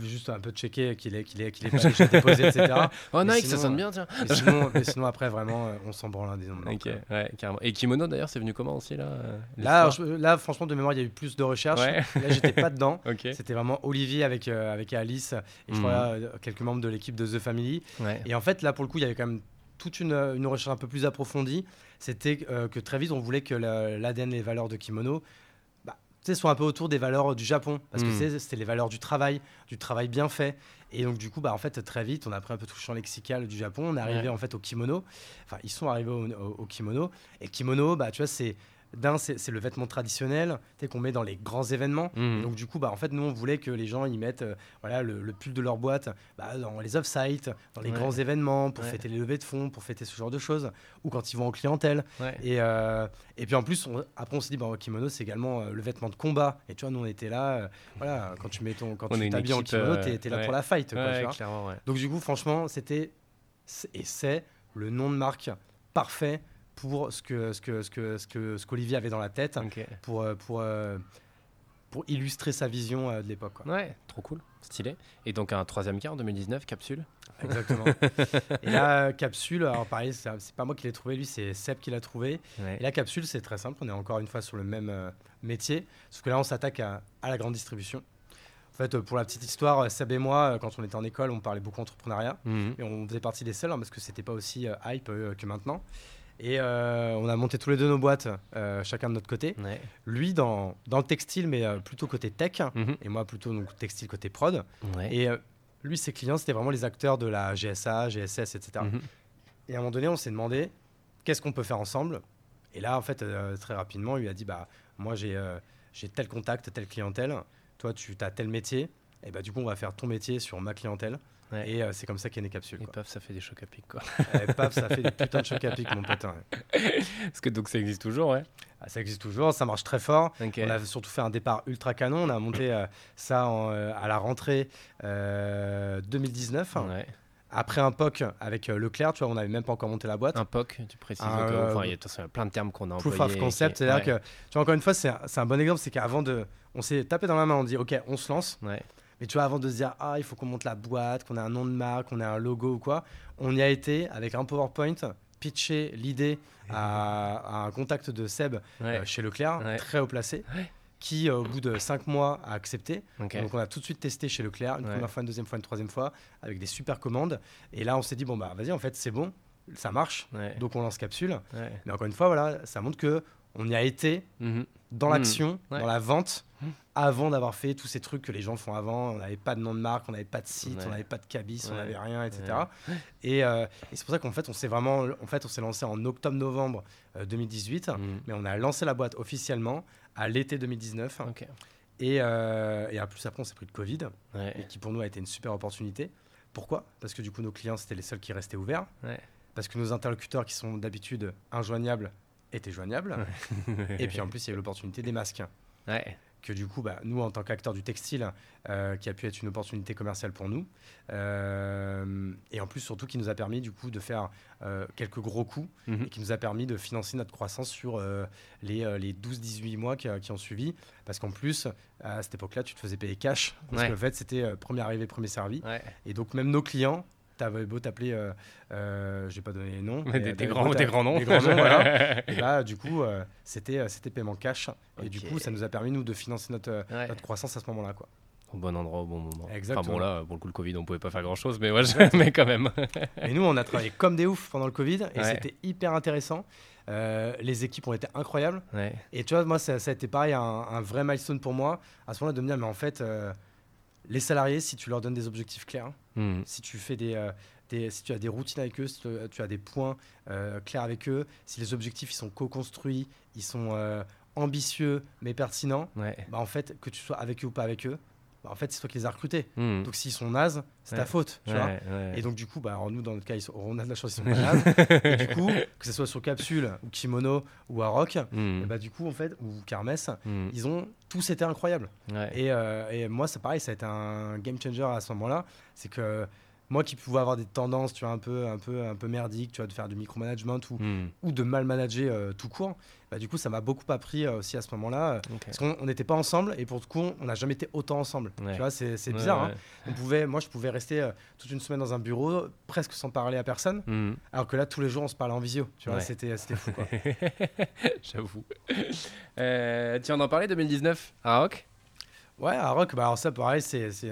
[SPEAKER 2] Juste un peu checker qu'il est, qu'il est, qu'il est pas déjà déposé, etc.
[SPEAKER 1] Oh Nike, ça sonne bien, tiens.
[SPEAKER 2] Mais sinon, mais sinon, après, vraiment, euh, on s'en branle hein, des noms de marques,
[SPEAKER 1] Ok, ouais, carrément. Et Kimono d'ailleurs, c'est venu comment aussi là
[SPEAKER 2] Là, je- là, franchement, de mémoire, il y a eu plus de recherches.
[SPEAKER 1] Ouais.
[SPEAKER 2] Là, j'étais pas dedans.
[SPEAKER 1] Ok.
[SPEAKER 2] C'était vraiment Olivier avec, euh, avec Alice et je
[SPEAKER 1] Mhm.
[SPEAKER 2] crois euh, quelques membres de l'équipe de The Family.
[SPEAKER 1] Ouais.
[SPEAKER 2] Et en fait, là, pour le coup, il y avait quand même toute une, une recherche un peu plus approfondie. C'était euh, que très vite, on voulait que la- l'ADN et les valeurs de Kimono bah, sont un peu autour des valeurs du Japon. Parce que
[SPEAKER 1] Mm.
[SPEAKER 2] tu sais, c'était les valeurs du travail, du travail bien fait. Et donc, du coup, bah, en fait, très vite, on a pris un peu tout le champ lexical du Japon. On est arrivé
[SPEAKER 1] Ouais.
[SPEAKER 2] en fait au kimono. Enfin, ils sont arrivés au, au- au kimono. Et kimono, bah, tu vois, c'est. D'un, c'est le vêtement traditionnel qu'on met dans les grands événements. Et donc, du coup, bah, en fait, nous, on voulait que les gens y mettent euh, voilà, le, le pull de leur boîte bah, dans les off-site, dans les
[SPEAKER 1] Ouais.
[SPEAKER 2] grands événements, pour
[SPEAKER 1] Ouais.
[SPEAKER 2] fêter les levées de fonds, pour fêter ce genre de choses, ou quand ils vont en clientèle.
[SPEAKER 1] Ouais.
[SPEAKER 2] Et, euh, et puis en plus, on- après on s'est dit, bah, kimono, c'est également euh, le vêtement de combat. Et tu vois, nous on était là, voilà, quand tu mets ton, quand
[SPEAKER 1] On
[SPEAKER 2] tu t'habilles en kimono, t'es t'es là pour la fight. quoi, tu vois. Donc du coup, franchement, c'était et c'est le nom de marque parfait pour ce que ce que ce que ce que ce qu'Olivier avait dans la tête pour euh, pour euh, pour illustrer sa vision euh, de l'époque.
[SPEAKER 1] Ouais, trop cool, stylé. Et donc un troisième quart en 2019, capsule.
[SPEAKER 2] Exactement. et là, capsule, alors pareil, c'est pas moi qui l'ai trouvé, lui, c'est Seb qui l'a trouvé.
[SPEAKER 1] Ouais.
[SPEAKER 2] Et la capsule, c'est très simple. On est encore une fois sur le même euh, métier. Sauf que là, on s'attaque à, à la grande distribution. En fait, pour la petite histoire, Seb et moi, quand on était en école, on parlait beaucoup entrepreneuriat.
[SPEAKER 1] Mhm.
[SPEAKER 2] Et on faisait partie des seuls, hein, parce que c'était pas aussi euh, hype euh, que maintenant. Et euh, on a monté tous les deux nos boîtes, euh, chacun de notre côté.
[SPEAKER 1] Ouais.
[SPEAKER 2] Lui, dans, dans le textile, mais euh, plutôt côté tech.
[SPEAKER 1] Mhm.
[SPEAKER 2] Et moi, plutôt donc, textile côté prod.
[SPEAKER 1] Ouais.
[SPEAKER 2] Et lui, ses clients, c'était vraiment les acteurs de la GSA, GSS, etc.
[SPEAKER 1] Mhm.
[SPEAKER 2] Et à un moment donné, on s'est demandé qu'est-ce qu'on peut faire ensemble? Et là, en fait, très rapidement, il lui a dit bah, Moi, j'ai j'ai tel contact, telle clientèle. Toi, tu as tel métier. Et bah, du coup, on va faire ton métier sur ma clientèle.
[SPEAKER 1] Ouais.
[SPEAKER 2] Et euh, c'est comme ça qu'est né Capsule.
[SPEAKER 1] Et
[SPEAKER 2] quoi.
[SPEAKER 1] paf, ça fait des chocs à pic, quoi.
[SPEAKER 2] Et paf, ça fait des putains de chocs à pic, mon pote. ouais.
[SPEAKER 1] Parce que donc ça existe toujours, ouais.
[SPEAKER 2] Ah, ça existe toujours, ça marche très fort. On a surtout fait un départ ultra canon. On a monté euh, ça en, euh, à la rentrée euh, 2019.
[SPEAKER 1] Ouais.
[SPEAKER 2] Après un POC avec Leclerc, tu vois, on n'avait même pas encore monté la boîte.
[SPEAKER 1] Un POC, tu précises.
[SPEAKER 2] Un,
[SPEAKER 1] donc, enfin, il y a plein de termes qu'on a
[SPEAKER 2] Proof
[SPEAKER 1] employés.
[SPEAKER 2] of concept, c'est-à-dire
[SPEAKER 1] ouais.
[SPEAKER 2] que, tu vois, encore une fois, c'est un, c'est un bon exemple, c'est qu'avant de. On s'est tapé dans la main, on dit, OK, on se lance.
[SPEAKER 1] Ouais.
[SPEAKER 2] Mais tu vois, avant de se dire, ah, il faut qu'on monte la boîte, qu'on ait un nom de marque, qu'on ait un logo ou quoi, on y a été avec un PowerPoint, pitcher l'idée à, à un contact de Seb
[SPEAKER 1] Ouais.
[SPEAKER 2] euh, chez Leclerc,
[SPEAKER 1] Ouais.
[SPEAKER 2] très haut placé,
[SPEAKER 1] Ouais.
[SPEAKER 2] qui, euh, au bout de cinq mois, a accepté. Donc, on a tout de suite testé chez Leclerc, une première fois, une deuxième fois, une troisième fois, avec des super commandes. Et là, on s'est dit, bon, bah, vas-y, en fait, c'est bon, ça marche. Donc, on lance capsule. Mais encore une fois, voilà, ça montre que on y a été
[SPEAKER 1] Mhm.
[SPEAKER 2] dans
[SPEAKER 1] Mm.
[SPEAKER 2] l'action, dans la vente. Avant d'avoir fait tous ces trucs que les gens font avant. On n'avait pas de nom de marque, on n'avait pas de site,
[SPEAKER 1] Ouais.
[SPEAKER 2] on n'avait pas de cabis, on n'avait rien, etc.
[SPEAKER 1] Ouais.
[SPEAKER 2] Et, euh, et c'est pour ça qu'en fait, on s'est vraiment, en fait, on s'est lancé en octobre-novembre euh, 2018,
[SPEAKER 1] Mhm.
[SPEAKER 2] mais on a lancé la boîte officiellement à l'été 2019.
[SPEAKER 1] Ok.
[SPEAKER 2] Et, euh, et en plus, après, on s'est pris le Covid, et qui pour nous a été une super opportunité. Pourquoi? Parce que du coup, nos clients, c'était les seuls qui restaient ouverts. Parce que nos interlocuteurs, qui sont d'habitude injoignables, étaient joignables. Et puis en plus, il y a eu l'opportunité des masques.
[SPEAKER 1] Ouais.
[SPEAKER 2] Que du coup, bah, nous, en tant qu'acteurs du textile, euh, qui a pu être une opportunité commerciale pour nous. Euh, et en plus, surtout, qui nous a permis du coup de faire euh, quelques gros coups
[SPEAKER 1] Mhm.
[SPEAKER 2] et qui nous a permis de financer notre croissance sur les, les 12-18 mois qui, qui ont suivi. Parce qu'en plus, à cette époque-là, tu te faisais payer cash. Parce
[SPEAKER 1] Ouais.
[SPEAKER 2] que en fait, c'était premier arrivé, premier servi.
[SPEAKER 1] Ouais.
[SPEAKER 2] Et donc, même nos clients, t'avais beau t'appeler, euh, euh, je vais pas donner les noms,
[SPEAKER 1] des, des grands, des grands noms.
[SPEAKER 2] des grands noms, voilà. Et là, du coup, euh, c'était, euh, c'était paiement cash. Et du coup, ça nous a permis, nous, de financer notre,
[SPEAKER 1] Ouais.
[SPEAKER 2] notre croissance à ce moment-là. Quoi.
[SPEAKER 1] Au bon endroit, au bon moment.
[SPEAKER 2] Exactement.
[SPEAKER 1] Enfin bon, là, pour le coup, le Covid, on pouvait pas faire grand chose, mais, ouais, je- mais quand même.
[SPEAKER 2] Et nous, on a travaillé comme des oufs pendant le Covid. Et
[SPEAKER 1] Ouais.
[SPEAKER 2] c'était hyper intéressant. Euh, les équipes ont été incroyables.
[SPEAKER 1] Ouais.
[SPEAKER 2] Et tu vois, moi, ça, ça a été pareil, un, un vrai milestone pour moi. À ce moment-là, de me dire, mais en fait, euh, les salariés, si tu leur donnes des objectifs clairs, si tu fais des, euh, des- si tu as des routines avec eux, si tu, tu as des points euh, clairs avec eux, si les objectifs ils sont co-construits, ils sont euh, ambitieux mais pertinents,
[SPEAKER 1] Ouais.
[SPEAKER 2] bah en fait que tu sois avec eux ou pas avec eux, bah en fait c'est toi qui les as recrutés.
[SPEAKER 1] Mhm.
[SPEAKER 2] Donc s'ils sont nazes, c'est ta faute, tu vois.
[SPEAKER 1] Ouais, ouais.
[SPEAKER 2] Et donc du coup, bah, alors, nous dans notre cas, ils sont- on a de la chance, ils sont pas nazes. et du coup, que ce soit sur Capsule ou Kimono ou Aroc,
[SPEAKER 1] Mhm.
[SPEAKER 2] et bah du coup en fait ou Kermesse,
[SPEAKER 1] Mhm.
[SPEAKER 2] ils ont tous été incroyables. Et, euh, et moi, c'est pareil, ça a été un game changer à ce moment-là. C'est que moi qui pouvais avoir des tendances, tu vois, un peu, un peu, un peu merdiques, tu vois, de faire du micromanagement ou,
[SPEAKER 1] Mhm.
[SPEAKER 2] ou de mal manager euh, tout court, bah, du coup, ça m'a beaucoup appris euh, aussi à ce moment-là. euh. Parce qu'on on n'était pas ensemble et pour le coup, on n'a jamais été autant ensemble.
[SPEAKER 1] Ouais.
[SPEAKER 2] Tu vois, c'est
[SPEAKER 1] Ouais,
[SPEAKER 2] bizarre.
[SPEAKER 1] ouais.
[SPEAKER 2] hein. On pouvait, moi, je pouvais rester euh, toute une semaine dans un bureau, presque sans parler à personne,
[SPEAKER 1] Mhm.
[SPEAKER 2] alors que là, tous les jours, on se parlait en visio. Tu vois, c'était c'était fou.
[SPEAKER 1] J'avoue. Euh, tu en parlé 2019 à Rock?
[SPEAKER 2] Ouais, à Rock, bah alors ça, pareil, c'est c'est,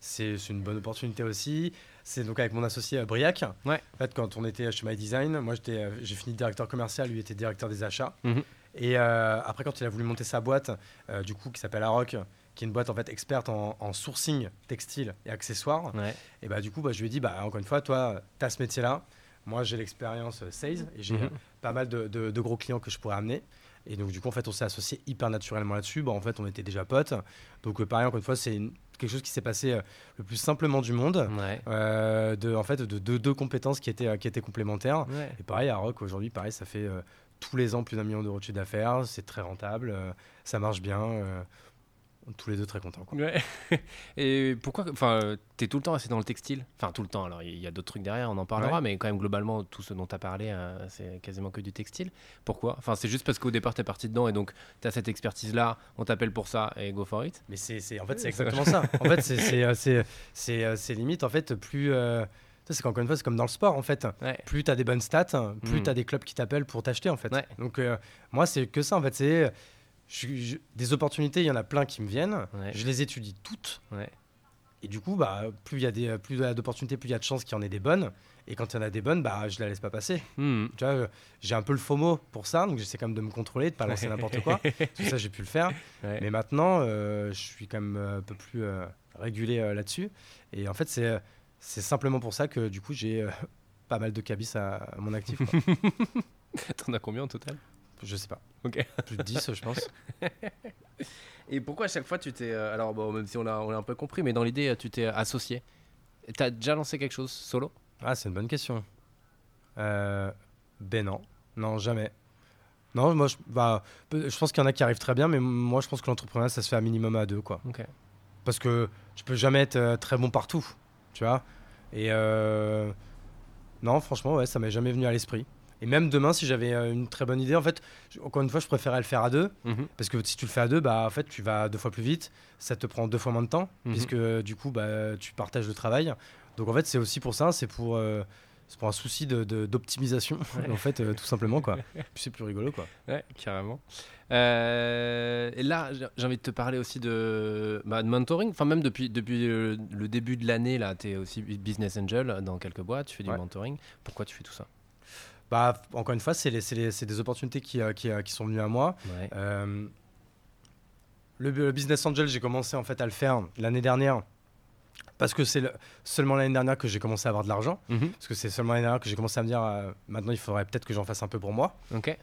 [SPEAKER 2] c'est c'est une bonne opportunité aussi. C'est donc avec mon associé euh, Briac.
[SPEAKER 1] Ouais.
[SPEAKER 2] En fait, quand on était chez My Design, moi j'étais, euh, j'ai fini directeur commercial, lui était directeur des achats.
[SPEAKER 1] Mhm.
[SPEAKER 2] Et euh, après, quand il a voulu monter sa boîte, euh, du coup, qui s'appelle Aroc, qui est une boîte en fait experte en, en sourcing textile et accessoires,
[SPEAKER 1] Ouais.
[SPEAKER 2] et bah du coup, bah, je lui ai dit, bah encore une fois, toi, tu as ce métier-là. Moi, j'ai l'expérience sales et j'ai
[SPEAKER 1] Mhm.
[SPEAKER 2] pas mal de, de- de gros clients que je pourrais amener. Et donc, du coup, en fait, on s'est associé hyper naturellement là-dessus. Bah, en fait, on était déjà potes. Donc, euh, pareil, encore une fois, c'est une- quelque chose qui s'est passé euh, le plus simplement du monde.
[SPEAKER 1] Ouais.
[SPEAKER 2] euh, de, en fait, de deux compétences qui étaient, qui étaient complémentaires.
[SPEAKER 1] Ouais.
[SPEAKER 2] Et pareil, à Rock, aujourd'hui, pareil, ça fait tous les ans plus d'un million d'euros de chiffre d'affaires. C'est très rentable. ça marche bien. Tous les deux très contents. Quoi.
[SPEAKER 1] Ouais. Et pourquoi Enfin, t'es tout le temps resté dans le textile? Enfin, tout le temps. Alors, il y a d'autres trucs derrière, on en parlera,
[SPEAKER 2] Ouais.
[SPEAKER 1] mais quand même globalement, tout ce dont t'as parlé, euh, c'est quasiment que du textile. Pourquoi? Enfin, c'est juste parce qu'au départ, t'es parti dedans et donc t'as cette expertise-là. On t'appelle pour ça et go for it.
[SPEAKER 2] Mais c'est, en fait, c'est exactement ça. En fait, c'est, euh, euh, c'est limite, en fait, plus. euh, c'est qu'encore une fois, c'est comme dans le sport, en fait.
[SPEAKER 1] Ouais.
[SPEAKER 2] Plus tu as des bonnes stats, plus
[SPEAKER 1] Mm.
[SPEAKER 2] tu as des clubs qui t'appellent pour t'acheter, en fait. Donc, euh, moi, c'est que ça, en fait. C'est. Je suis- je- des opportunités, il y en a plein qui me viennent.
[SPEAKER 1] Ouais.
[SPEAKER 2] Je les étudie toutes.
[SPEAKER 1] Ouais.
[SPEAKER 2] Et du coup, bah, plus il y a des, plus d'opportunités, plus il y a de chances qu'il y en ait des bonnes. Et quand il y en a des bonnes, bah, je la laisse pas passer.
[SPEAKER 1] Hmm.
[SPEAKER 2] Tu vois, j'ai un peu le FOMO pour ça, donc j'essaie quand même de me contrôler, de pas lancer n'importe quoi. Tout ça, j'ai pu le faire.
[SPEAKER 1] Ouais.
[SPEAKER 2] Mais maintenant, euh, je suis quand même euh, un peu plus euh, régulé euh, là-dessus. Et en fait, c'est c'est simplement pour ça que du coup, j'ai pas mal de cabis à, à mon actif.
[SPEAKER 1] T'en as combien au total?
[SPEAKER 2] Je sais pas.
[SPEAKER 1] Ok.
[SPEAKER 2] Plus de 10, je pense.
[SPEAKER 1] Et pourquoi à chaque fois tu t'es. euh, alors, bon, même si on l'a on un peu compris, mais dans l'idée, euh, tu t'es associé. T'as déjà lancé quelque chose solo?
[SPEAKER 2] Ah, c'est une bonne question. Euh, ben non. Non, jamais. Non, moi, je, bah, je pense qu'il y en a qui arrivent très bien, mais moi, je pense que l'entrepreneuriat, ça se fait un minimum à deux, quoi.
[SPEAKER 1] Ok.
[SPEAKER 2] Parce que je peux jamais être euh, très bon partout, tu vois. Et euh, non, franchement, ouais, ça m'est jamais venu à l'esprit. Et même demain, si j'avais euh, une très bonne idée, en fait, encore une fois, je préférerais le faire à deux.
[SPEAKER 1] Mhm.
[SPEAKER 2] Parce que si tu le fais à deux, bah, en fait, tu vas deux fois plus vite, ça te prend deux fois moins de temps,
[SPEAKER 1] Mhm.
[SPEAKER 2] puisque du coup, bah, tu partages le travail. Donc en fait, c'est aussi pour ça, c'est pour, euh, c'est pour un souci de- de- d'optimisation,
[SPEAKER 1] Ouais.
[SPEAKER 2] en fait, euh, tout simplement, quoi. Puis c'est plus rigolo, quoi.
[SPEAKER 1] Ouais, carrément. Euh, et là, j'ai envie de te parler aussi de, bah, de mentoring. Enfin, même depuis, depuis euh, le début de l'année, là, tu es aussi business angel dans quelques boîtes, tu fais du
[SPEAKER 2] Ouais.
[SPEAKER 1] mentoring. Pourquoi tu fais tout ça?
[SPEAKER 2] Bah, encore une fois, c'est des opportunités qui, euh, qui, euh, qui sont venues à moi.
[SPEAKER 1] Ouais.
[SPEAKER 2] Euh, le, bu- le business angel, j'ai commencé en fait à le faire l'année dernière. Parce que c'est le- seulement l'année dernière que j'ai commencé à avoir de l'argent.
[SPEAKER 1] Mhm.
[SPEAKER 2] Parce que c'est seulement l'année dernière que j'ai commencé à me dire euh, maintenant il faudrait peut-être que j'en fasse un peu pour moi.
[SPEAKER 1] Ok.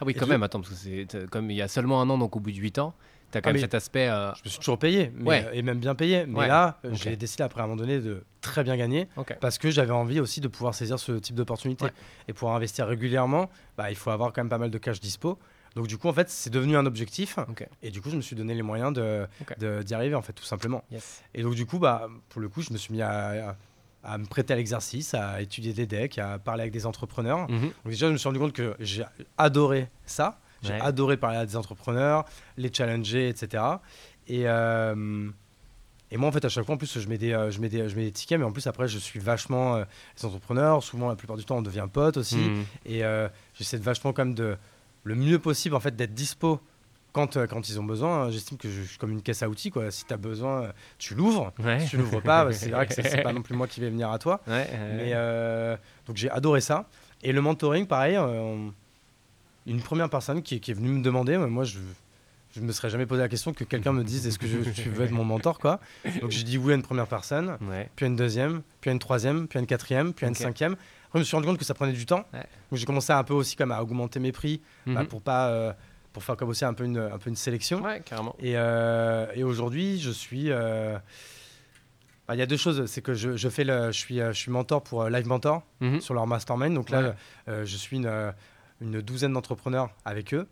[SPEAKER 1] Ah oui,
[SPEAKER 2] Et
[SPEAKER 1] quand même, attends, parce que c'est comme il y a seulement un an, donc au bout de 8 ans, tu as quand
[SPEAKER 2] Ah,
[SPEAKER 1] même cet aspect. euh,
[SPEAKER 2] Je me suis toujours payé, mais,
[SPEAKER 1] Ouais.
[SPEAKER 2] et même bien payé. Mais
[SPEAKER 1] Ouais.
[SPEAKER 2] là, euh, j'ai décidé après à un moment donné de très bien gagner parce que j'avais envie aussi de pouvoir saisir ce type d'opportunité.
[SPEAKER 1] Ouais.
[SPEAKER 2] Et pour investir régulièrement, bah, il faut avoir quand même pas mal de cash dispo. Donc du coup, en fait, c'est devenu un objectif. Et du coup, je me suis donné les moyens de d'y arriver, en fait, tout simplement.
[SPEAKER 1] Yes.
[SPEAKER 2] Et donc, du coup, bah, pour le coup, je me suis mis à, à- à me prêter à l'exercice, à étudier des decks, à parler avec des entrepreneurs.
[SPEAKER 1] Mhm.
[SPEAKER 2] Donc, déjà, je me suis rendu compte que j'ai adoré ça. J'ai
[SPEAKER 1] Ouais.
[SPEAKER 2] adoré parler à des entrepreneurs, les challenger, etc. Et, euh, et moi, en fait, à chaque fois, en plus, je mets des, euh, je mets des, je mets des tickets, mais en plus, après, je suis vachement euh, les entrepreneurs. Souvent, la plupart du temps, on devient pote aussi.
[SPEAKER 1] Mhm.
[SPEAKER 2] Et euh, j'essaie de vachement, quand même, de le mieux possible, en fait, d'être dispo. Quand, euh, quand ils ont besoin, j'estime que je suis comme une caisse à outils. Quoi. Si tu as besoin, euh, tu l'ouvres.
[SPEAKER 1] Ouais.
[SPEAKER 2] Si tu l'ouvres pas, bah, c'est vrai que c'est pas non plus moi qui vais venir à toi.
[SPEAKER 1] Ouais, euh,
[SPEAKER 2] Mais donc j'ai adoré ça. Et le mentoring, pareil, on- une première personne qui, qui est venue me demander, moi je je me serais jamais posé la question que quelqu'un me dise est-ce que je- tu veux être mon mentor quoi? Donc j'ai dit oui à une première personne,
[SPEAKER 1] ouais.
[SPEAKER 2] puis à une deuxième, puis à une troisième, puis à une quatrième, puis à une cinquième. Après je me suis rendu compte que ça prenait du temps.
[SPEAKER 1] Ouais.
[SPEAKER 2] Donc j'ai commencé un peu aussi comme à augmenter mes prix bah,
[SPEAKER 1] Mhm.
[SPEAKER 2] pour pas euh, pour faire comme aussi un peu une un peu une sélection.
[SPEAKER 1] Ouais, carrément.
[SPEAKER 2] Et, euh, et aujourd'hui, je suis. euh, bah, Il y a deux choses. C'est que je, je fais le, je suis, je suis mentor pour Live Mentor
[SPEAKER 1] Mhm.
[SPEAKER 2] sur leur mastermind. Donc là, je suis une, une douzaine d'entrepreneurs avec eux.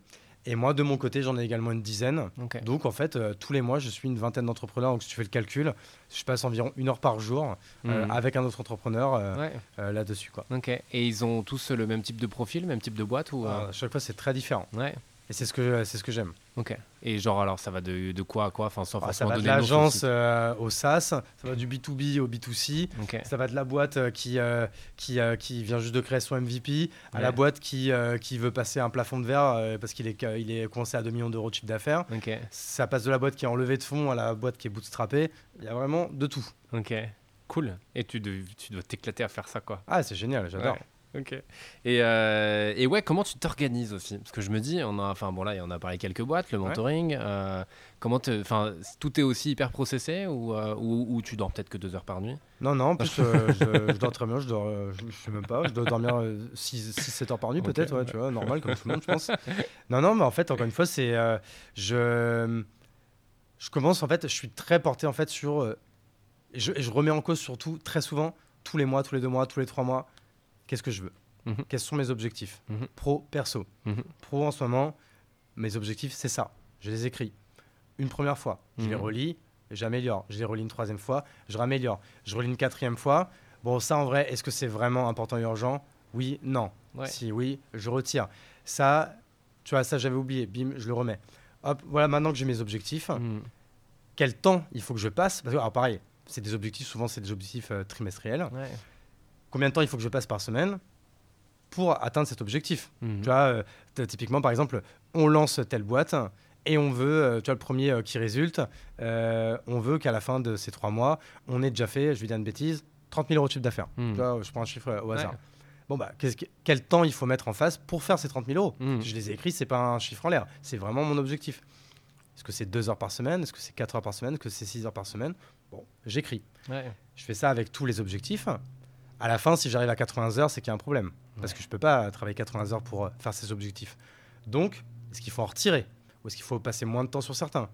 [SPEAKER 2] Et moi, de mon côté, j'en ai également une dizaine. Donc en fait, euh, tous les mois, je suis une vingtaine d'entrepreneurs. Donc si tu fais le calcul, je passe environ une heure par jour euh,
[SPEAKER 1] Mhm.
[SPEAKER 2] avec un autre entrepreneur euh,
[SPEAKER 1] Ouais.
[SPEAKER 2] là-dessus. Quoi.
[SPEAKER 1] Ok. Et ils ont tous le même type de profil, même type de boîte ou
[SPEAKER 2] à chaque fois, c'est très différent.
[SPEAKER 1] Ouais.
[SPEAKER 2] Et c'est ce que, c'est ce que j'aime.
[SPEAKER 1] Ok. Et genre alors ça va de, de quoi à quoi? Enfin sans
[SPEAKER 2] Ah, ça va de l'agence euh, au SaaS, ça va du B2B au B2C.
[SPEAKER 1] Ok.
[SPEAKER 2] Ça va de la boîte euh, qui, euh, qui, qui vient juste de créer son MVP à la boîte qui, qui veut passer un plafond de verre parce qu'il est, il est coincé à 2 millions d'euros de chiffre d'affaires.
[SPEAKER 1] Ok.
[SPEAKER 2] Ça passe de la boîte qui est en levée de fonds à la boîte qui est bootstrappée. Il y a vraiment de tout.
[SPEAKER 1] Ok. Cool. Et tu, de- tu dois t'éclater à faire ça quoi.
[SPEAKER 2] Ah, c'est génial, j'adore.
[SPEAKER 1] Ouais. Ok. Et, euh, et, ouais, comment tu t'organises aussi? Parce que je me dis, on a, enfin bon là, on a parlé quelques boîtes, le mentoring. Euh, comment, enfin, tout est aussi hyper processé ou, euh, ou, tu dors peut-être que deux heures par nuit?
[SPEAKER 2] Non, non. En plus, je, dors très bien. Je dors, je, sais même pas. Je dois dormir 6-7 heures par nuit peut-être. Ouais, tu vois, normal comme tout le monde, je pense. Non, non, mais en fait, encore une fois, c'est je, je commence en fait. Je suis très porté en fait sur. et je, je remets en cause surtout très souvent tous les mois, tous les deux mois, tous les trois mois qu'est-ce que je veux mhm. Quels sont mes objectifs mhm. Pro, perso. Mhm. Pro, en ce moment, mes objectifs, c'est ça. Je les écris une première fois, je les relis, j'améliore. Je les relis une troisième fois, je raméliore. Je relis une quatrième fois. Bon, ça, en vrai, est-ce que c'est vraiment important et urgent? Oui, non. Si oui, je retire. Ça, tu vois, ça, j'avais oublié. Bim, je le remets. Hop, voilà, maintenant que j'ai mes objectifs, quel temps il faut que je passe? Parce que, alors, pareil, c'est des objectifs, souvent, c'est des objectifs euh, trimestriels combien de temps il faut que je passe par semaine pour atteindre cet objectif? Mhm. Tu vois, euh, typiquement, par exemple, on lance telle boîte et on veut, euh, tu vois, le premier euh, qui résulte, on veut qu'à la fin de ces trois mois, on ait déjà fait, je vais dire une bêtise, 30 000 euros de chiffre d'affaires. Mhm. Tu vois, je prends un chiffre au hasard. Bon, bah, quel temps il faut mettre en face pour faire ces 30 000 euros? Mhm. Je les ai écrits, c'est pas un chiffre en l'air, c'est vraiment mon objectif. Est-ce que c'est deux heures par semaine? Est-ce que c'est quatre heures par semaine? Est-ce que c'est six heures par semaine? Bon, j'écris. Je fais ça avec tous les objectifs à la fin, si j'arrive à 80 heures, c'est qu'il y a un problème. Parce que je ne peux pas travailler 80 heures pour euh, faire ces objectifs. Donc, est-ce qu'il faut en retirer? Ou est-ce qu'il faut passer moins de temps sur certains?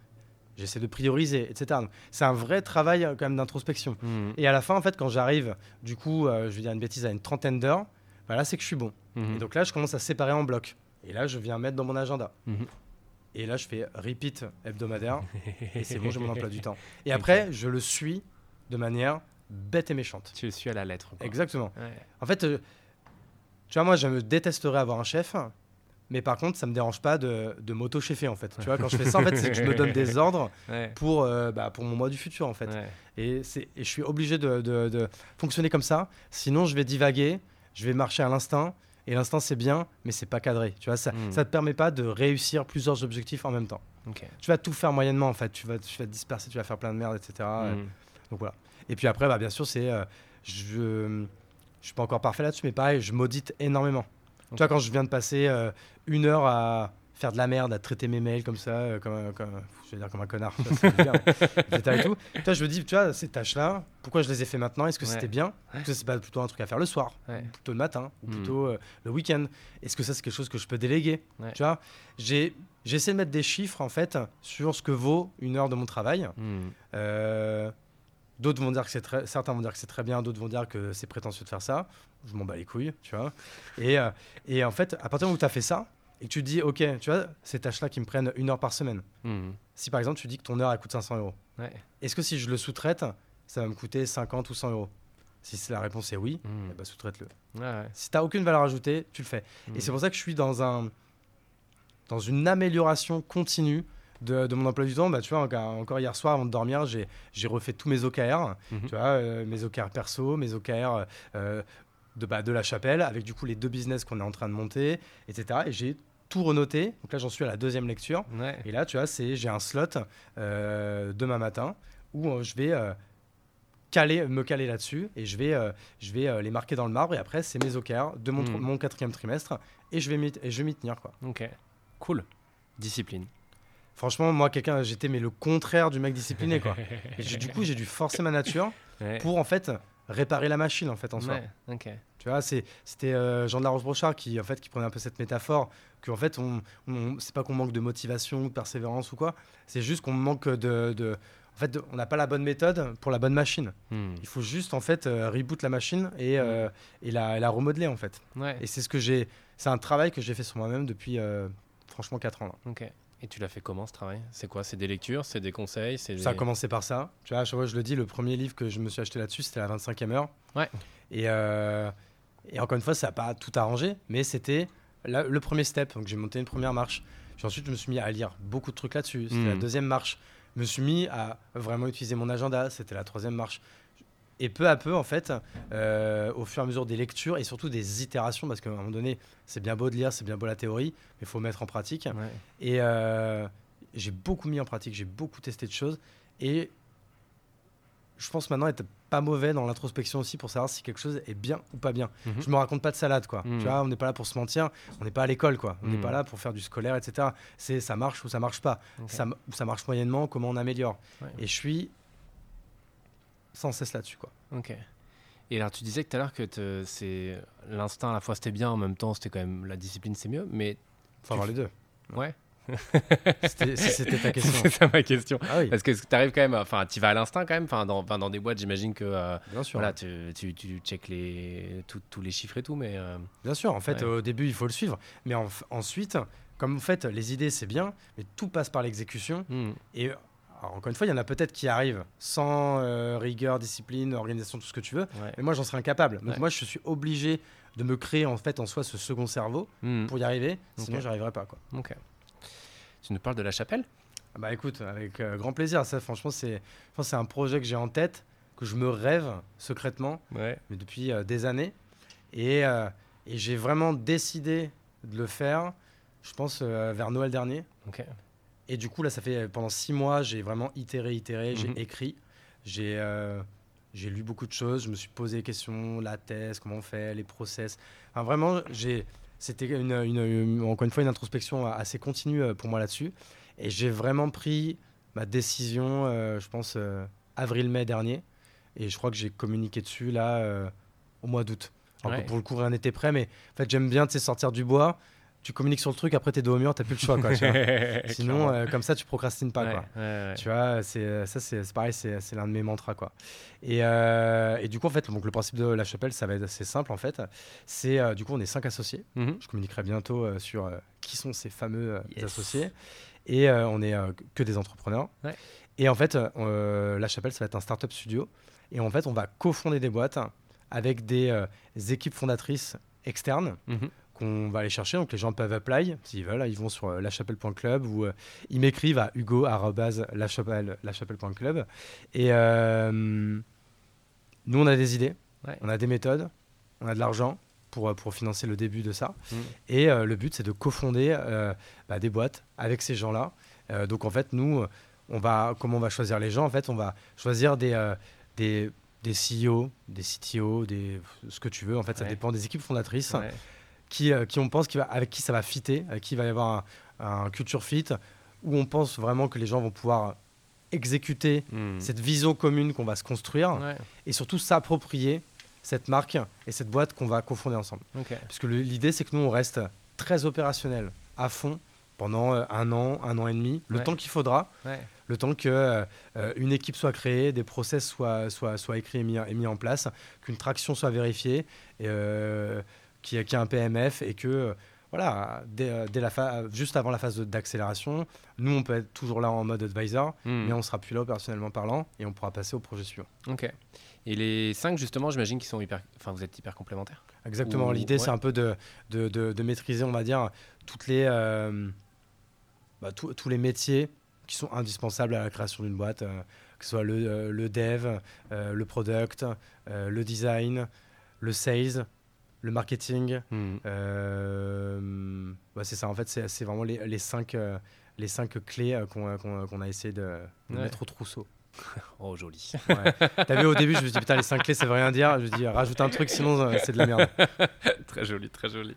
[SPEAKER 2] J'essaie de prioriser, etc. C'est un vrai travail euh, quand même d'introspection. Mmh. Et à la fin, en fait, quand j'arrive, du coup, euh, je vais dire une bêtise, à une trentaine d'heures, bah là, c'est que je suis bon. Mmh. Et donc là, je commence à séparer en blocs. Et là, je viens mettre dans mon agenda. Mmh. Et là, je fais repeat hebdomadaire. et c'est bon, j'ai mon emploi du temps. Et après, je le suis de manière bête et méchante.
[SPEAKER 1] Tu le suis à la lettre.
[SPEAKER 2] Exactement. En fait, euh, tu vois, moi, je me détesterais avoir un chef, mais par contre, ça me dérange pas de, de m'auto-chefer, en fait. Tu vois, quand je fais ça, en fait, c'est que je me donne des ordres pour, euh, bah, pour mon mois du futur, en fait. Et, et je suis obligé de, de, fonctionner comme ça, sinon je vais divaguer, je vais marcher à l'instinct. Et l'instinct, c'est bien, mais c'est pas cadré. Tu vois, ça ne hmm. te permet pas de réussir plusieurs objectifs en même temps. Tu vas tout faire moyennement, en fait. Tu vas, tu vas te disperser, tu vas faire plein de merde, etc. Hmm. Donc voilà. Et puis après, bah, bien sûr, c'est. Euh, je ne suis pas encore parfait là-dessus, mais pareil, je maudite énormément. Tu vois, quand je viens de passer euh, une heure à faire de la merde, à traiter mes mails comme ça, euh, comme, comme, je vais dire comme un connard, tu et tout. Toi, je me dis, tu vois, ces tâches-là, pourquoi je les ai fait maintenant? Est-ce que c'était bien? Est-ce que c'est pas plutôt un truc à faire le soir, plutôt le matin, ou hmm. plutôt le week-end? Est-ce que ça, c'est quelque chose que je peux déléguer? Tu vois, j'ai essayé de mettre des chiffres, en fait, sur ce que vaut une heure de mon travail. Hmm. D'autres vont dire que c'est très, certains vont dire que c'est très bien, d'autres vont dire que c'est prétentieux de faire ça. Je m'en bats les couilles, tu vois. Et, euh, et en fait, à partir du moment où tu as fait ça, et que tu te dis, ok, tu vois, ces tâches-là qui me prennent une heure par semaine. Mmh. Si par exemple, tu dis que ton heure, elle coûte 500 euros, est-ce que si je le sous-traite, ça va me coûter 50 ou 100 euros? Si la réponse est oui, mmh. eh ben, sous-traite-le. Si tu n'as aucune valeur ajoutée, tu le fais. Et mmh. c'est pour ça que je suis dans, un, dans une amélioration continue de, mon emploi du temps, bah, tu vois, encore, hier soir avant de dormir, j'ai refait tous mes OKR, mhm. tu vois, euh, mes OKR perso, mes OKR euh, de, bah, de la chapelle, avec du coup les deux business qu'on est en train de monter, etc. Et j'ai tout renoté. Donc là, j'en suis à la deuxième lecture. Et là, tu vois, j'ai un slot euh, demain matin où je vais caler, me caler là-dessus et je vais, je vais les marquer dans le marbre. Et après, c'est mes OKR de mon, mhm. mon quatrième trimestre et je vais m'y tenir. Quoi.
[SPEAKER 1] Ok, cool. Discipline.
[SPEAKER 2] Franchement, moi, quelqu'un, j'étais mais le contraire du mec discipliné, quoi. et du coup, j'ai dû forcer ma nature pour en fait réparer la machine, en fait, en soi. Tu vois, c'était euh, Jean de la Roche-Brochard qui, en fait, qui prenait un peu cette métaphore que, en fait, on, c'est pas qu'on manque de motivation, de persévérance ou quoi. C'est juste qu'on manque de, en fait, on n'a pas la bonne méthode pour la bonne machine. Hmm. Il faut juste en fait euh, reboot la machine et, euh, et, la, la, remodeler en fait. Et c'est ce que j'ai, c'est un travail que j'ai fait sur moi-même depuis franchement 4 ans. Là.
[SPEAKER 1] Et tu l'as fait comment ce travail? C'est quoi? C'est des lectures? C'est des conseils?
[SPEAKER 2] Ça a commencé par ça. Tu vois, je, je le dis, le premier livre que je me suis acheté là-dessus, c'était la 25e heure.
[SPEAKER 1] Ouais.
[SPEAKER 2] Et, euh, et encore une fois, ça n'a pas tout arrangé, mais c'était le premier step. Donc j'ai monté une première marche. Puis ensuite, je me suis mis à lire beaucoup de trucs là-dessus. C'était la hmm. deuxième marche. Je me suis mis à vraiment utiliser mon agenda. C'était la troisième marche. Et peu à peu, en fait, euh, au fur et à mesure des lectures et surtout des itérations, parce qu'à un moment donné, c'est bien beau de lire, c'est bien beau la théorie, mais il faut mettre en pratique. Et euh, j'ai beaucoup mis en pratique, j'ai beaucoup testé de choses. Et je pense maintenant être pas mauvais dans l'introspection aussi pour savoir si quelque chose est bien ou pas bien.
[SPEAKER 1] Mhm.
[SPEAKER 2] Je me raconte pas de salade, quoi.
[SPEAKER 1] Mhm.
[SPEAKER 2] Tu vois, on n'est pas là pour se mentir, on n'est pas à l'école, quoi. On n'est
[SPEAKER 1] Mhm.
[SPEAKER 2] pas là pour faire du scolaire, etc. C'est ça marche ou ça marche pas. Ça, marche moyennement, comment on améliore.
[SPEAKER 1] Ouais.
[SPEAKER 2] Et je suis sans cesse là-dessus, quoi.
[SPEAKER 1] Ok. Et alors, tu disais tout à l'heure que c'est l'instinct à la fois c'était bien, en même temps c'était quand même la discipline c'est mieux, mais
[SPEAKER 2] Faut avoir les deux.
[SPEAKER 1] ouais.
[SPEAKER 2] C'était- ta question.
[SPEAKER 1] c'est ça ma question.
[SPEAKER 2] Ah oui,
[SPEAKER 1] Parce que tu arrives quand même, enfin, tu vas à l'instinct quand même, enfin, dans, des boîtes, j'imagine que euh,
[SPEAKER 2] bien sûr.
[SPEAKER 1] voilà, tu, tu, les, tous les chiffres et tout, mais euh,
[SPEAKER 2] Bien sûr, en fait,
[SPEAKER 1] Ouais.
[SPEAKER 2] au début, il faut le suivre. Mais en- ensuite, comme en fait, les idées, c'est bien, mais tout passe par l'exécution.
[SPEAKER 1] hmm,
[SPEAKER 2] Et alors, encore une fois, il y en a peut-être qui arrivent sans euh, rigueur, discipline, organisation, tout ce que tu veux.
[SPEAKER 1] ouais.
[SPEAKER 2] Mais moi, j'en serais incapable. Donc
[SPEAKER 1] Ouais.
[SPEAKER 2] moi, je suis obligé de me créer en fait en soi ce second cerveau
[SPEAKER 1] Hmm,
[SPEAKER 2] pour y arriver. Sinon,
[SPEAKER 1] Ok.
[SPEAKER 2] j'y arriverai pas. Quoi.
[SPEAKER 1] ok. Tu nous parles de la chapelle?
[SPEAKER 2] Ah Bah écoute, avec euh, grand plaisir. Ça, franchement, c'est, c'est un projet que j'ai en tête, que je me rêve secrètement,
[SPEAKER 1] Ouais.
[SPEAKER 2] mais depuis euh, des années. Et, et j'ai vraiment décidé de le faire. Je pense vers Noël dernier.
[SPEAKER 1] Ok.
[SPEAKER 2] Et du coup, là, ça fait euh, pendant six mois, j'ai vraiment itéré, itéré, j'ai
[SPEAKER 1] Mhm.
[SPEAKER 2] écrit, j'ai euh, j'ai lu beaucoup de choses, je me suis posé des questions, la thèse, comment on fait, les process. Enfin, vraiment, j'ai c'était une, une- une- encore une fois une introspection assez continue euh, pour moi là-dessus. Et j'ai vraiment pris ma décision, euh, je pense, euh, avril-mai dernier. Et je crois que j'ai communiqué dessus là euh, au mois d'août.
[SPEAKER 1] Ouais.
[SPEAKER 2] Pour le coup, rien n'était prêt, mais en fait, j'aime bien sortir du bois. Tu communiques sur le truc, après t'es dos au mur, t'as plus le choix. Quoi, tu vois. Sinon, euh, comme ça, tu procrastines pas.
[SPEAKER 1] Ouais,
[SPEAKER 2] Quoi.
[SPEAKER 1] ouais, ouais.
[SPEAKER 2] Tu vois, c'est ça, c'est pareil, c'est l'un de mes mantras, quoi. Et, euh, et du coup, en fait, donc le principe de la chapelle, ça va être assez simple, en fait. C'est euh, du coup, on est cinq associés.
[SPEAKER 1] Mhm.
[SPEAKER 2] Je communiquerai bientôt euh, sur euh, qui sont ces fameux euh,
[SPEAKER 1] Yes.
[SPEAKER 2] associés. Et euh, on est euh, que des entrepreneurs. Et en fait, euh, la chapelle, ça va être un startup studio. Et en fait, on va cofonder des boîtes avec des, euh, équipes fondatrices externes
[SPEAKER 1] Mhm.
[SPEAKER 2] Qu'on va aller chercher. Donc les gens peuvent apply s'ils veulent. Ils vont sur euh, lachapelle.club ou euh, ils m'écrivent à hugo.lachapelle.club. Et euh, nous, on a des idées,
[SPEAKER 1] Ouais.
[SPEAKER 2] on a des méthodes, on a de l'argent pour, pour financer le début de ça.
[SPEAKER 1] Mhm.
[SPEAKER 2] Et le but, c'est de cofonder bah, des boîtes avec ces gens-là. Donc en fait, nous, on va, comment on va choisir les gens? En fait, on va choisir des, des, des CEO, des CTO, des, ce que tu veux. En fait, ça dépend des équipes fondatrices
[SPEAKER 1] Ouais.
[SPEAKER 2] Qui, euh, qui on pense qui va, avec qui ça va fitter, avec qui il va y avoir un, un culture fit, où on pense vraiment que les gens vont pouvoir exécuter
[SPEAKER 1] Hmm.
[SPEAKER 2] cette vision commune qu'on va se construire
[SPEAKER 1] Ouais.
[SPEAKER 2] et surtout s'approprier cette marque et cette boîte qu'on va cofonder ensemble.
[SPEAKER 1] Ok.
[SPEAKER 2] Parce que l'idée, c'est que nous, on reste très opérationnel, à fond, pendant euh, un an, un an et demi, le
[SPEAKER 1] Ouais.
[SPEAKER 2] temps qu'il faudra,
[SPEAKER 1] Ouais.
[SPEAKER 2] le temps que euh, euh, une équipe soit créée, des process soient, soient, soient écrits et mis, et mis en place, qu'une traction soit vérifiée, et, euh, qu'il y ait un PMF et que, euh, voilà, dès, euh, dès la juste avant la phase d'accélération, nous, on peut être toujours là en mode advisor,
[SPEAKER 1] Hmm.
[SPEAKER 2] mais on sera plus là opérationnellement parlant et on pourra passer au projet suivant.
[SPEAKER 1] Ok. Et les cinq, justement, j'imagine qu'ils sont hyper. Enfin, vous êtes hyper complémentaires.
[SPEAKER 2] Exactement.
[SPEAKER 1] Ou-
[SPEAKER 2] L'idée, c'est un peu de, de, de- de maîtriser, on va dire, toutes les, euh, bah, tous- tous les métiers qui sont indispensables à la création d'une boîte, euh, que ce soit le, euh, le dev, le product, le design, le sales, le marketing.
[SPEAKER 1] Hmm.
[SPEAKER 2] Euh, c'est ça, en fait, c'est vraiment les, les cinq, euh, les cinq clés euh, qu'on a- essayé de, de
[SPEAKER 1] Ouais.
[SPEAKER 2] mettre au trousseau.
[SPEAKER 1] Oh, joli.
[SPEAKER 2] Ouais. T'as vu au début, je me suis dit, putain, les cinq clés, ça veut rien dire. Je me suis dit, rajoute un truc, sinon euh, c'est de la merde.
[SPEAKER 1] très joli, très joli.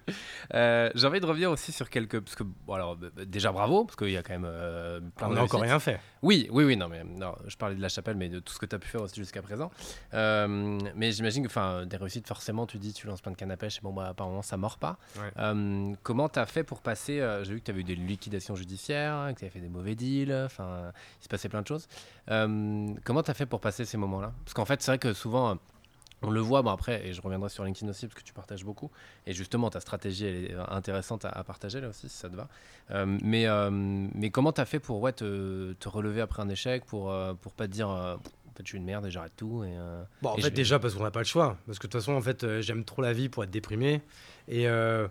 [SPEAKER 1] Euh, J'ai envie de revenir aussi sur quelques. Parce que, bon, alors, déjà bravo, parce qu'il y a quand même euh, plein
[SPEAKER 2] On n'a encore rien fait.
[SPEAKER 1] Oui, oui, oui, non, mais non, je parlais de la chapelle, mais de tout ce que tu as pu faire aussi jusqu'à présent. Euh, mais j'imagine que, enfin, des réussites, forcément, tu dis, tu lances plein de cannes à pêche, et bon, bah, apparemment, ça mord pas.
[SPEAKER 2] Ouais.
[SPEAKER 1] Euh, comment tu as fait pour passer J'ai vu que tu avais eu des liquidations judiciaires, que tu avais fait des mauvais deals, enfin, il se passait plein de choses. Euh, comment tu as fait pour passer ces moments-là? Parce qu'en fait, c'est vrai que souvent. euh, on le voit, bon après, et je reviendrai sur LinkedIn aussi parce que tu partages beaucoup. Et justement, ta stratégie, elle est intéressante à, à partager là aussi, si ça te va. Euh, mais, euh, mais comment tu as fait pour ouais, te, te relever après un échec, pour, euh, pour pas te dire euh, en fait, je suis une merde et j'arrête tout et, euh,
[SPEAKER 2] Bon, en fait, déjà, parce qu'on n'a pas le choix. Parce que de toute façon, en fait, euh, j'aime trop la vie pour être déprimé. Et euh,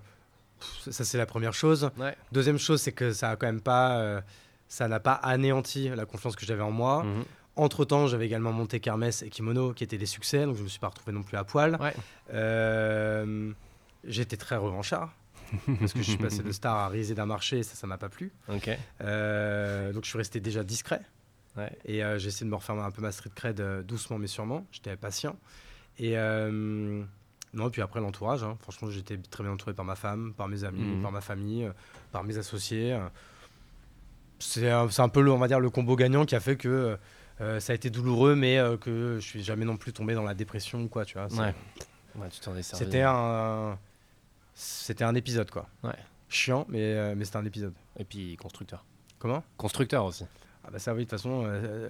[SPEAKER 2] pff, ça, c'est la première chose.
[SPEAKER 1] Ouais.
[SPEAKER 2] Deuxième chose, c'est que ça a quand même pas. euh, ça n'a pas anéanti la confiance que j'avais en moi.
[SPEAKER 1] Mhm.
[SPEAKER 2] Entre temps, j'avais également monté Kermesse et Kimono, qui étaient des succès. Donc, je me suis pas retrouvé non plus à poil.
[SPEAKER 1] Ouais.
[SPEAKER 2] Euh, J'étais très revanchard. parce que je suis passé de star à riser d'un marché, et ça, ça m'a pas plu. Euh, donc, je suis resté déjà discret.
[SPEAKER 1] Ouais.
[SPEAKER 2] Et euh, j'ai essayé de me refaire un peu ma street cred doucement mais sûrement. J'étais patient. Et non, puis après l'entourage. hein. Franchement, j'étais très bien entouré par ma femme, par mes amis,
[SPEAKER 1] Mhm.
[SPEAKER 2] par ma famille, par mes associés. C'est un, peu, le, on va dire, le combo gagnant qui a fait que euh, ça a été douloureux, mais euh, que je suis jamais non plus tombé dans la dépression ou quoi, tu vois.
[SPEAKER 1] Ouais. Ouais, tu t'en es servi.
[SPEAKER 2] C'était un, c'était un épisode quoi.
[SPEAKER 1] Ouais.
[SPEAKER 2] Chiant, mais euh, mais c'était un épisode.
[SPEAKER 1] Et puis constructeur.
[SPEAKER 2] Comment?
[SPEAKER 1] Constructeur aussi.
[SPEAKER 2] Ah bah ça oui, de toute façon, euh,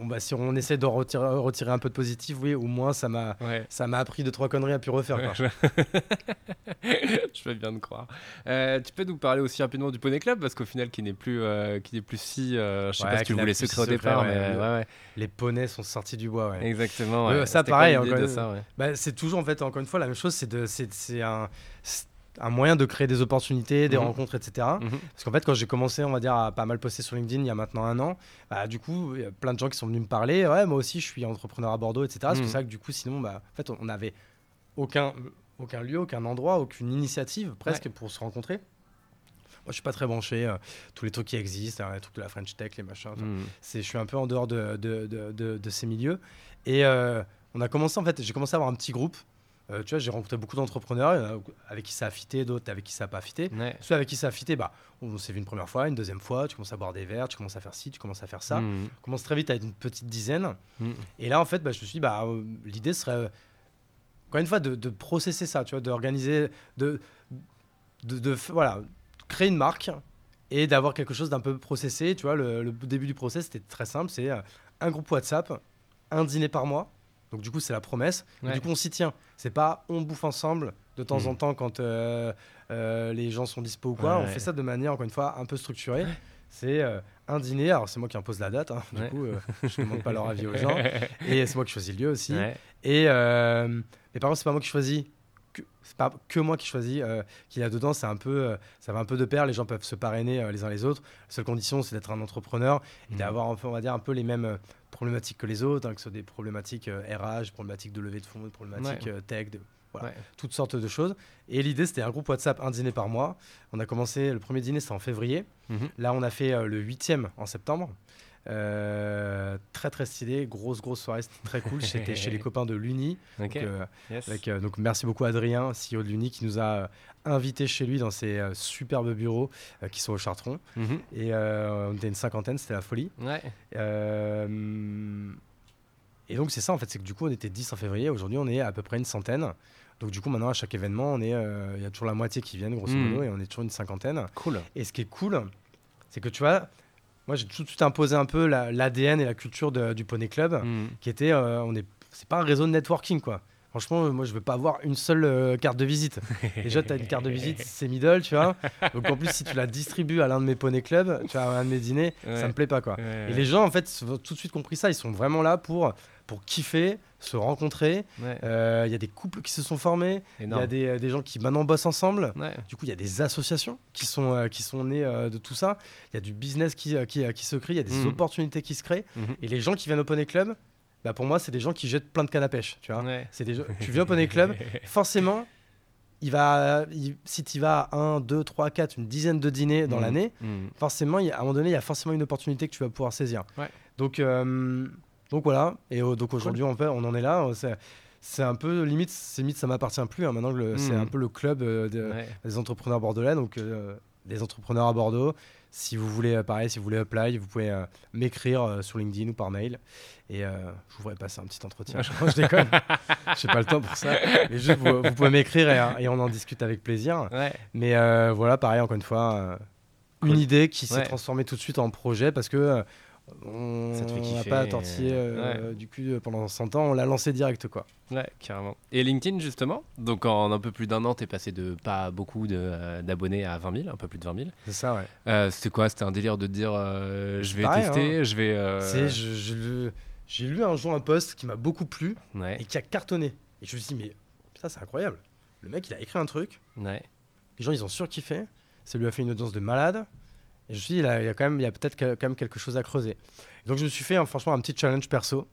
[SPEAKER 2] on, bah, si on essaie de retirer, retirer un peu de positif, oui, au moins ça m'a,
[SPEAKER 1] Ouais.
[SPEAKER 2] ça m'a appris deux trois conneries à pu refaire. Quoi.
[SPEAKER 1] je fais bien de croire. Euh, tu peux nous parler aussi rapidement du Poney Club parce qu'au final, qui n'est plus, euh, qui n'est plus si. euh, je sais
[SPEAKER 2] Ouais,
[SPEAKER 1] pas si tu voulais secret au départ,
[SPEAKER 2] ouais,
[SPEAKER 1] mais
[SPEAKER 2] le-
[SPEAKER 1] ouais, ouais.
[SPEAKER 2] Les poneys sont sortis du bois. Ouais.
[SPEAKER 1] Exactement.
[SPEAKER 2] Ouais,
[SPEAKER 1] ouais.
[SPEAKER 2] ça, pareil,
[SPEAKER 1] ouais?
[SPEAKER 2] Bah, c'est toujours en fait encore une fois la même chose, c'est de, c'est, un, un moyen de créer des opportunités, des
[SPEAKER 1] Mhm.
[SPEAKER 2] rencontres, etc.
[SPEAKER 1] Mhm.
[SPEAKER 2] Parce qu'en fait, quand j'ai commencé, on va dire, à pas mal poster sur LinkedIn il y a maintenant un an, bah, du coup, il y a plein de gens qui sont venus me parler. Ouais, moi aussi, je suis entrepreneur à Bordeaux, etc. C'est
[SPEAKER 1] Mhm.
[SPEAKER 2] pour ça que du coup, sinon, bah, en fait, on n'avait aucun, aucun lieu, aucun endroit, aucune initiative presque pour se rencontrer. Moi, je suis pas très branché. euh, tous les trucs qui existent, hein, les trucs de la French Tech, les machins. c'est, je suis un peu en dehors de, de, de, de- de ces milieux. Et euh, on a commencé, en fait, j'ai commencé à avoir un petit groupe. Euh, tu vois, j'ai rencontré beaucoup d'entrepreneurs avec qui ça a fité, d'autres avec qui ça n'a pas fité.
[SPEAKER 1] Ouais.
[SPEAKER 2] Ceux avec qui ça a fité, bah, on s'est vu une première fois, une deuxième fois, tu commences à boire des verres, tu commences à faire ci, tu commences à faire ça.
[SPEAKER 1] Mhm.
[SPEAKER 2] On commence très vite à être une petite dizaine.
[SPEAKER 1] Mhm.
[SPEAKER 2] Et là, en fait, bah, je me suis dit, bah, euh, l'idée serait, euh, encore une fois, de, de processer ça, tu vois, d'organiser, de, de, de voilà, créer une marque et d'avoir quelque chose d'un peu processé. Tu vois, le, le début du process, c'était très simple, c'est un groupe WhatsApp, un dîner par mois. Donc du coup, c'est la promesse.
[SPEAKER 1] Ouais.
[SPEAKER 2] Du coup, on s'y tient. C'est pas on bouffe ensemble de temps
[SPEAKER 1] Mhm.
[SPEAKER 2] en temps quand euh, euh, les gens sont dispo ou quoi.
[SPEAKER 1] Ouais,
[SPEAKER 2] on
[SPEAKER 1] ouais.
[SPEAKER 2] fait ça de manière, encore une fois, un peu structurée. C'est euh, un dîner. Alors, c'est moi qui impose la date. hein. Du coup, je ne demande pas leur avis aux gens. Et c'est moi qui choisis le lieu aussi. Et mais par contre, c'est pas moi qui choisis. Que, c'est pas que moi qui choisis euh, qu'il y a dedans. C'est un peu, euh, ça va un peu de pair. Les gens peuvent se parrainer euh, les uns les autres. La seule condition, c'est d'être un entrepreneur et
[SPEAKER 1] Mhm.
[SPEAKER 2] d'avoir, un peu, on va dire, un peu les mêmes problématiques que les autres, hein, que ce soit des problématiques RH, problématiques de levée de fonds, problématiques
[SPEAKER 1] Ouais.
[SPEAKER 2] tech, de, voilà,
[SPEAKER 1] Ouais.
[SPEAKER 2] toutes sortes de choses. Et l'idée, c'était un groupe WhatsApp, un dîner par mois. On a commencé, le premier dîner, c'était en février.
[SPEAKER 1] Mhm.
[SPEAKER 2] Là, on a fait le huitième en septembre. Euh, très très stylé, grosse grosse soirée, c'était très cool. J'étais chez les copains de l'Uni. Donc, euh,
[SPEAKER 1] Yes.
[SPEAKER 2] avec, euh, donc merci beaucoup Adrien, CEO de l'Uni, qui nous a invités chez lui dans ses superbes bureaux qui sont au Chartron.
[SPEAKER 1] Mhm.
[SPEAKER 2] Et on était une cinquantaine, c'était la folie.
[SPEAKER 1] Ouais.
[SPEAKER 2] Et donc c'est ça en fait, c'est que du coup on était 10 en février, aujourd'hui on est à peu près une centaine. Donc du coup maintenant à chaque événement, on est, il y a toujours la moitié qui viennent grosso
[SPEAKER 1] Mhm.
[SPEAKER 2] modo et on est toujours une cinquantaine.
[SPEAKER 1] Cool.
[SPEAKER 2] Et ce qui est cool, c'est que tu vois, moi j'ai tout de suite imposé un peu la- l'ADN et la culture de- du Poney Club,
[SPEAKER 1] Mhm.
[SPEAKER 2] qui était, euh, on est, c'est pas un réseau de networking quoi. Franchement, euh, moi je veux pas avoir une seule euh, carte de visite. Déjà, tu as une carte de visite, c'est middle, tu vois. Donc en plus, si tu la distribues à l'un de mes Poney Club, tu vois, à un de mes dîners,
[SPEAKER 1] Ouais.
[SPEAKER 2] ça me plaît pas quoi.
[SPEAKER 1] Ouais,
[SPEAKER 2] Et les gens, en fait, ont tout de suite compris ça. Ils sont vraiment là pour, pour kiffer, se rencontrer.
[SPEAKER 1] ouais.
[SPEAKER 2] Euh, Il y a des couples qui se sont formés. Il y a des, des gens qui maintenant bossent ensemble.
[SPEAKER 1] Ouais.
[SPEAKER 2] Du coup, il y a des associations qui sont, euh, qui sont nées euh, de tout ça. Il y a du business qui, euh, qui, euh, qui se crée. Il y a des
[SPEAKER 1] Mhm.
[SPEAKER 2] opportunités qui se créent.
[SPEAKER 1] Mhm.
[SPEAKER 2] Et les gens qui viennent au Poney Club, bah, pour moi, c'est des gens qui jettent plein de cannes à pêche. Tu vois
[SPEAKER 1] Ouais.
[SPEAKER 2] c'est des gens- Tu viens au Poney Club, forcément, il va, il- si tu vas à 1, 2, 3, 4, une dizaine de dîners dans
[SPEAKER 1] Mhm.
[SPEAKER 2] l'année, forcément, y à un moment donné, il y a forcément une opportunité que tu vas pouvoir saisir. Donc, euh, donc voilà. Et euh, donc aujourd'hui, on, peut- on en est là. Euh, C'est, un peu limite, limite, ça m'appartient plus. hein. Maintenant, c'est un peu le club euh, de-
[SPEAKER 1] Ouais.
[SPEAKER 2] des entrepreneurs bordelais. Donc, des entrepreneurs à Bordeaux. Si vous voulez, pareil, si vous voulez apply, vous pouvez m'écrire sur LinkedIn ou par mail. Et je vous ferai passer un petit entretien. je, je déconne. Je n'ai pas le temps pour ça. Mais juste, vous, vous pouvez m'écrire et, et on en discute avec plaisir.
[SPEAKER 1] Ouais.
[SPEAKER 2] Mais voilà, pareil, encore une fois, une idée qui s'est
[SPEAKER 1] Ouais.
[SPEAKER 2] transformée tout de suite en projet parce que euh, on n'a pas tortillé euh, du cul euh, pendant 100 ans, on l'a lancé direct quoi.
[SPEAKER 1] Ouais, carrément. Et LinkedIn, justement Donc, en un peu plus d'un an, t'es passé de pas beaucoup euh, d'abonnés à 20 000, un peu plus de 20 000.
[SPEAKER 2] C'est ça, ouais.
[SPEAKER 1] Euh, c'était quoi? C'était un délire de te dire euh, je vais
[SPEAKER 2] pareil,
[SPEAKER 1] tester, je vais.
[SPEAKER 2] C'est- je- je le- J'ai lu un jour un post qui m'a beaucoup plu
[SPEAKER 1] Ouais,
[SPEAKER 2] et qui a cartonné. Et je me suis dit, mais ça c'est incroyable. Le mec, il a écrit un truc,
[SPEAKER 1] ouais.
[SPEAKER 2] les gens ils ont surkiffé, ça lui a fait une audience de malade. Et je me suis dit, il y a, il y a quand même, il y a peut-être quand même quelque chose à creuser. Donc je me suis fait hein, franchement un petit challenge perso.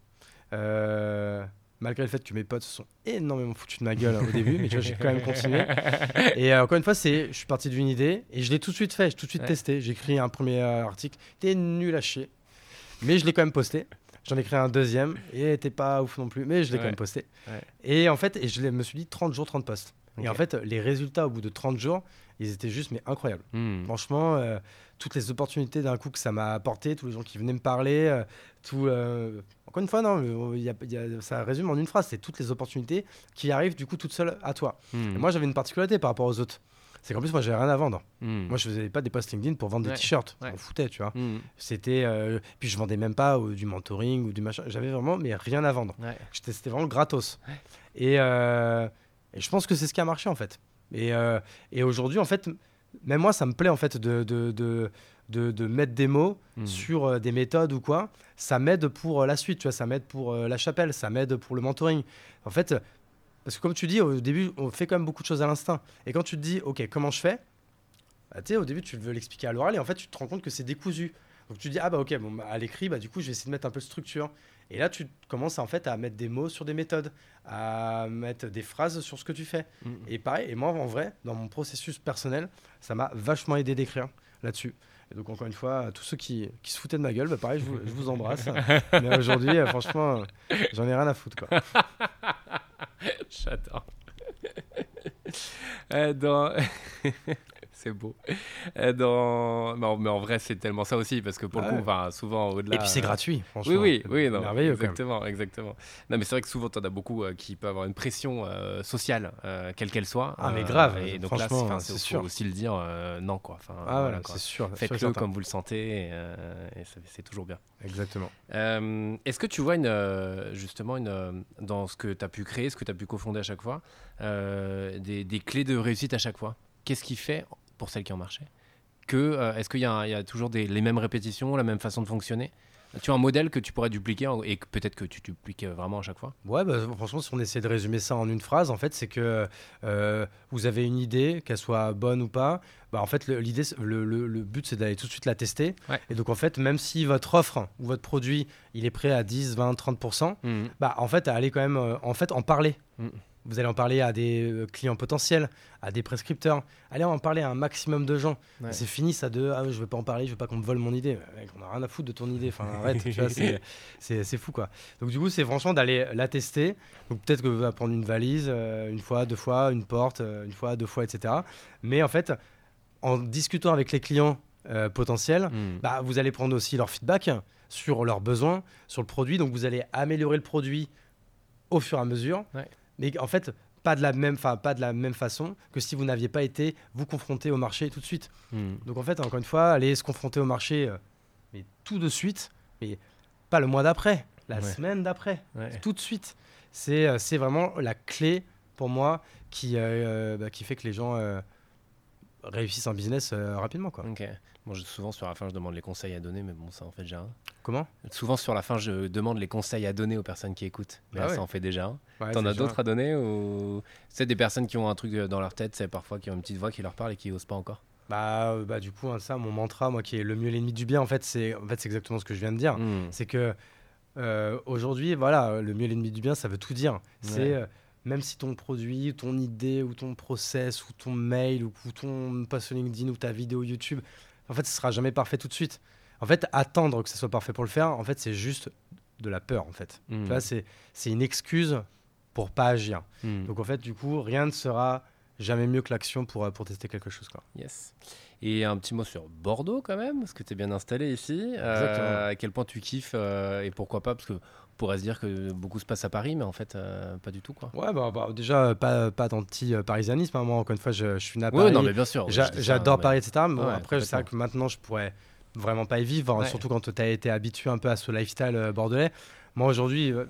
[SPEAKER 2] Euh, malgré le fait que mes potes se sont énormément foutus de ma gueule hein, au début, mais j'ai quand même continué. Et euh, encore une fois, c'est, je suis parti d'une idée et je l'ai tout de suite fait, j'ai tout de suite
[SPEAKER 1] Ouais.
[SPEAKER 2] testé. J'ai écrit un premier euh, article, c'était nul à chier. Mais je l'ai quand même posté. J'en ai créé un deuxième et était pas ouf non plus, mais je l'ai quand même posté.
[SPEAKER 1] Ouais.
[SPEAKER 2] Et en fait, et je me suis dit 30 jours, 30 posts. Et
[SPEAKER 1] Ok.
[SPEAKER 2] en fait, les résultats au bout de 30 jours, ils étaient juste mais incroyables.
[SPEAKER 1] Hmm.
[SPEAKER 2] Franchement, euh, toutes les opportunités d'un coup que ça m'a apporté, tous les gens qui venaient me parler, euh, tout. euh, Encore une fois, non, y a- il y a- ça résume en une phrase, c'est toutes les opportunités qui arrivent du coup toutes seules à toi.
[SPEAKER 1] Hmm.
[SPEAKER 2] Et moi, j'avais une particularité par rapport aux autres. C'est qu'en plus, moi, j'avais rien à vendre.
[SPEAKER 1] Hmm.
[SPEAKER 2] Moi, je faisais pas des posts LinkedIn pour vendre
[SPEAKER 1] Ouais.
[SPEAKER 2] des t-shirts.
[SPEAKER 1] Ouais.
[SPEAKER 2] On foutait, tu vois.
[SPEAKER 1] Hmm.
[SPEAKER 2] C'était. euh, Puis je vendais même pas du mentoring ou du machin. J'avais vraiment, mais rien à vendre.
[SPEAKER 1] Ouais.
[SPEAKER 2] J'étais- C'était vraiment gratos. Et, et je pense que c'est ce qui a marché en fait. Et, et aujourd'hui, en fait, même moi, ça me plaît en fait de, de, de, de, de mettre des mots
[SPEAKER 1] Hmm.
[SPEAKER 2] sur euh, des méthodes ou quoi. Ça m'aide pour euh, la suite, tu vois. Ça m'aide pour euh, la chapelle, ça m'aide pour le mentoring. En fait, parce que comme tu dis, au début, on fait quand même beaucoup de choses à l'instinct. Et quand tu te dis, ok, comment je fais? Bah, Tu sais, au début, tu veux l'expliquer à l'oral et en fait, tu te rends compte que c'est décousu. Donc tu dis, ah bah ok, bon, bah, à l'écrit, bah, du coup, je vais essayer de mettre un peu de structure. Et là, tu commences en fait à mettre des mots sur des méthodes, à mettre des phrases sur ce que tu fais.
[SPEAKER 1] Hmm.
[SPEAKER 2] Et pareil, et moi en vrai, dans mon processus personnel, ça m'a vachement aidé d'écrire là-dessus. Et donc encore une fois, tous ceux qui, qui se foutaient de ma gueule, bah pareil, je vous, je vous embrasse. Mais aujourd'hui, euh, franchement, j'en ai rien à foutre. Quoi.
[SPEAKER 1] J'adore. Euh, dans... c'est beau. Euh, dans... non, mais en vrai, c'est tellement ça aussi, parce que pour
[SPEAKER 2] Ah
[SPEAKER 1] le coup,
[SPEAKER 2] ouais.
[SPEAKER 1] enfin, souvent, au-delà...
[SPEAKER 2] Et puis c'est
[SPEAKER 1] euh,
[SPEAKER 2] gratuit, franchement.
[SPEAKER 1] Oui, oui, oui, non,
[SPEAKER 2] merveilleux quand même.
[SPEAKER 1] exactement, exactement. Non, mais c'est vrai que souvent, tu en as beaucoup euh, qui peuvent avoir une pression euh, sociale, euh, quelle qu'elle soit.
[SPEAKER 2] Ah, mais
[SPEAKER 1] Euh,
[SPEAKER 2] grave,
[SPEAKER 1] Et donc là, c'est
[SPEAKER 2] sûr.
[SPEAKER 1] faut aussi le dire, euh, non, quoi. Enfin,
[SPEAKER 2] Ah
[SPEAKER 1] voilà,
[SPEAKER 2] ouais, c'est sûr.
[SPEAKER 1] Faites-le comme vous le sentez, et, euh, et c'est toujours bien.
[SPEAKER 2] Exactement.
[SPEAKER 1] Euh, Est-ce que tu vois une, euh, justement une, euh, dans ce que tu as pu créer, ce que tu as pu cofonder à chaque fois, euh, des, des clés de réussite à chaque fois? Qu'est-ce qui fait, pour celles qui ont marché, que euh, est-ce qu'il y, y a toujours des, les mêmes répétitions, la même façon de fonctionner? Tu as un modèle que tu pourrais dupliquer et que peut-être que tu dupliques euh, vraiment à chaque fois?
[SPEAKER 2] Ouais, bah, franchement, si on essaie de résumer ça en une phrase, en fait, c'est que euh, vous avez une idée, qu'elle soit bonne ou pas. Bah, en fait, le- l'idée, le, le- le but, c'est d'aller tout de suite la tester.
[SPEAKER 1] Ouais.
[SPEAKER 2] Et donc, en fait, même si votre offre ou votre produit, il est prêt à 10, 20, 30%, bah, en fait, allez quand même euh, en, fait, en parler.
[SPEAKER 1] Mm.
[SPEAKER 2] Vous allez en parler à des euh, clients potentiels, à des prescripteurs. Allez en parler à un maximum de gens.
[SPEAKER 1] Ouais.
[SPEAKER 2] C'est fini ça de ah, je veux pas en parler, je veux pas qu'on me vole mon idée. Mec, on a rien à foutre de ton idée. Enfin, arrête, c'est- fou quoi. Donc du coup, c'est franchement d'aller la tester. Donc peut-être que vous allez prendre une valise euh, une fois, deux fois, une porte euh, une fois, deux fois, etc. Mais en fait, en discutant avec les clients euh, potentiels,
[SPEAKER 1] Mm.
[SPEAKER 2] bah, vous allez prendre aussi leur feedback sur leurs besoins, sur le produit. Donc vous allez améliorer le produit au fur et à mesure.
[SPEAKER 1] Ouais.
[SPEAKER 2] Mais en fait, pas de la même, enfin pas de la même façon que si vous n'aviez pas été vous confronter au marché tout de suite.
[SPEAKER 1] Mm.
[SPEAKER 2] Donc en fait, encore une fois, aller se confronter au marché, euh, mais tout de suite, mais pas le mois d'après, la
[SPEAKER 1] Ouais.
[SPEAKER 2] semaine d'après,
[SPEAKER 1] Ouais.
[SPEAKER 2] tout de suite. C'est euh, c'est vraiment la clé pour moi qui, euh, bah, qui fait que les gens réussissent un business rapidement. Quoi.
[SPEAKER 1] Bon, je- souvent sur la fin, je demande les conseils à donner, mais bon, ça en fait déjà un.
[SPEAKER 2] Comment?
[SPEAKER 1] Souvent sur la fin, je demande les conseils à donner aux personnes qui écoutent. Mais
[SPEAKER 2] Ah
[SPEAKER 1] là,
[SPEAKER 2] ouais.
[SPEAKER 1] ça en fait déjà un.
[SPEAKER 2] Ouais,
[SPEAKER 1] T'en as d'autres à donner ou c'est des personnes qui ont un truc euh, dans leur tête, c'est parfois qui ont une petite voix qui leur parle et qui osent pas encore?
[SPEAKER 2] Bah, euh, bah, du coup, hein, ça, mon mantra, moi, qui est le mieux l'ennemi du bien, en fait, c'est en fait, exactement ce que je viens de dire.
[SPEAKER 1] Mm.
[SPEAKER 2] C'est que euh, aujourd'hui, voilà, le mieux l'ennemi du bien, ça veut tout dire. C'est euh, même si ton produit, ton idée, ou ton process, ou ton mail, ou, ou ton post LinkedIn, ou ta vidéo YouTube, en fait, ce sera jamais parfait tout de suite. En fait, attendre que ce soit parfait pour le faire, en fait, c'est juste de la peur, en fait.
[SPEAKER 1] Mm.
[SPEAKER 2] Vois, c'est une excuse pour pas agir.
[SPEAKER 1] Mm.
[SPEAKER 2] Donc, en fait, du coup, rien ne sera jamais mieux que l'action pour, euh, pour tester quelque chose. Quoi.
[SPEAKER 1] Yes. Et un petit mot sur Bordeaux quand même, parce que tu es bien installé ici. Euh,
[SPEAKER 2] Exactement.
[SPEAKER 1] à quel point tu kiffes euh, et pourquoi pas Parce que pourrait se dire que beaucoup se passe à Paris, mais en fait, euh, pas du tout. quoi.
[SPEAKER 2] Ouais, bah, bah, déjà, euh, pas, pas d'anti-parisianisme. hein. Moi, encore une fois, je, je suis né à
[SPEAKER 1] Oui,
[SPEAKER 2] Paris.
[SPEAKER 1] non, mais bien sûr.
[SPEAKER 2] J'adore
[SPEAKER 1] mais-
[SPEAKER 2] Paris, etc. Mais bon,
[SPEAKER 1] Ouais,
[SPEAKER 2] après, c'est vrai que maintenant, je pourrais vraiment pas y vivre,
[SPEAKER 1] Ouais.
[SPEAKER 2] surtout quand tu as été habitué un peu à ce lifestyle euh, bordelais. Moi, aujourd'hui, euh,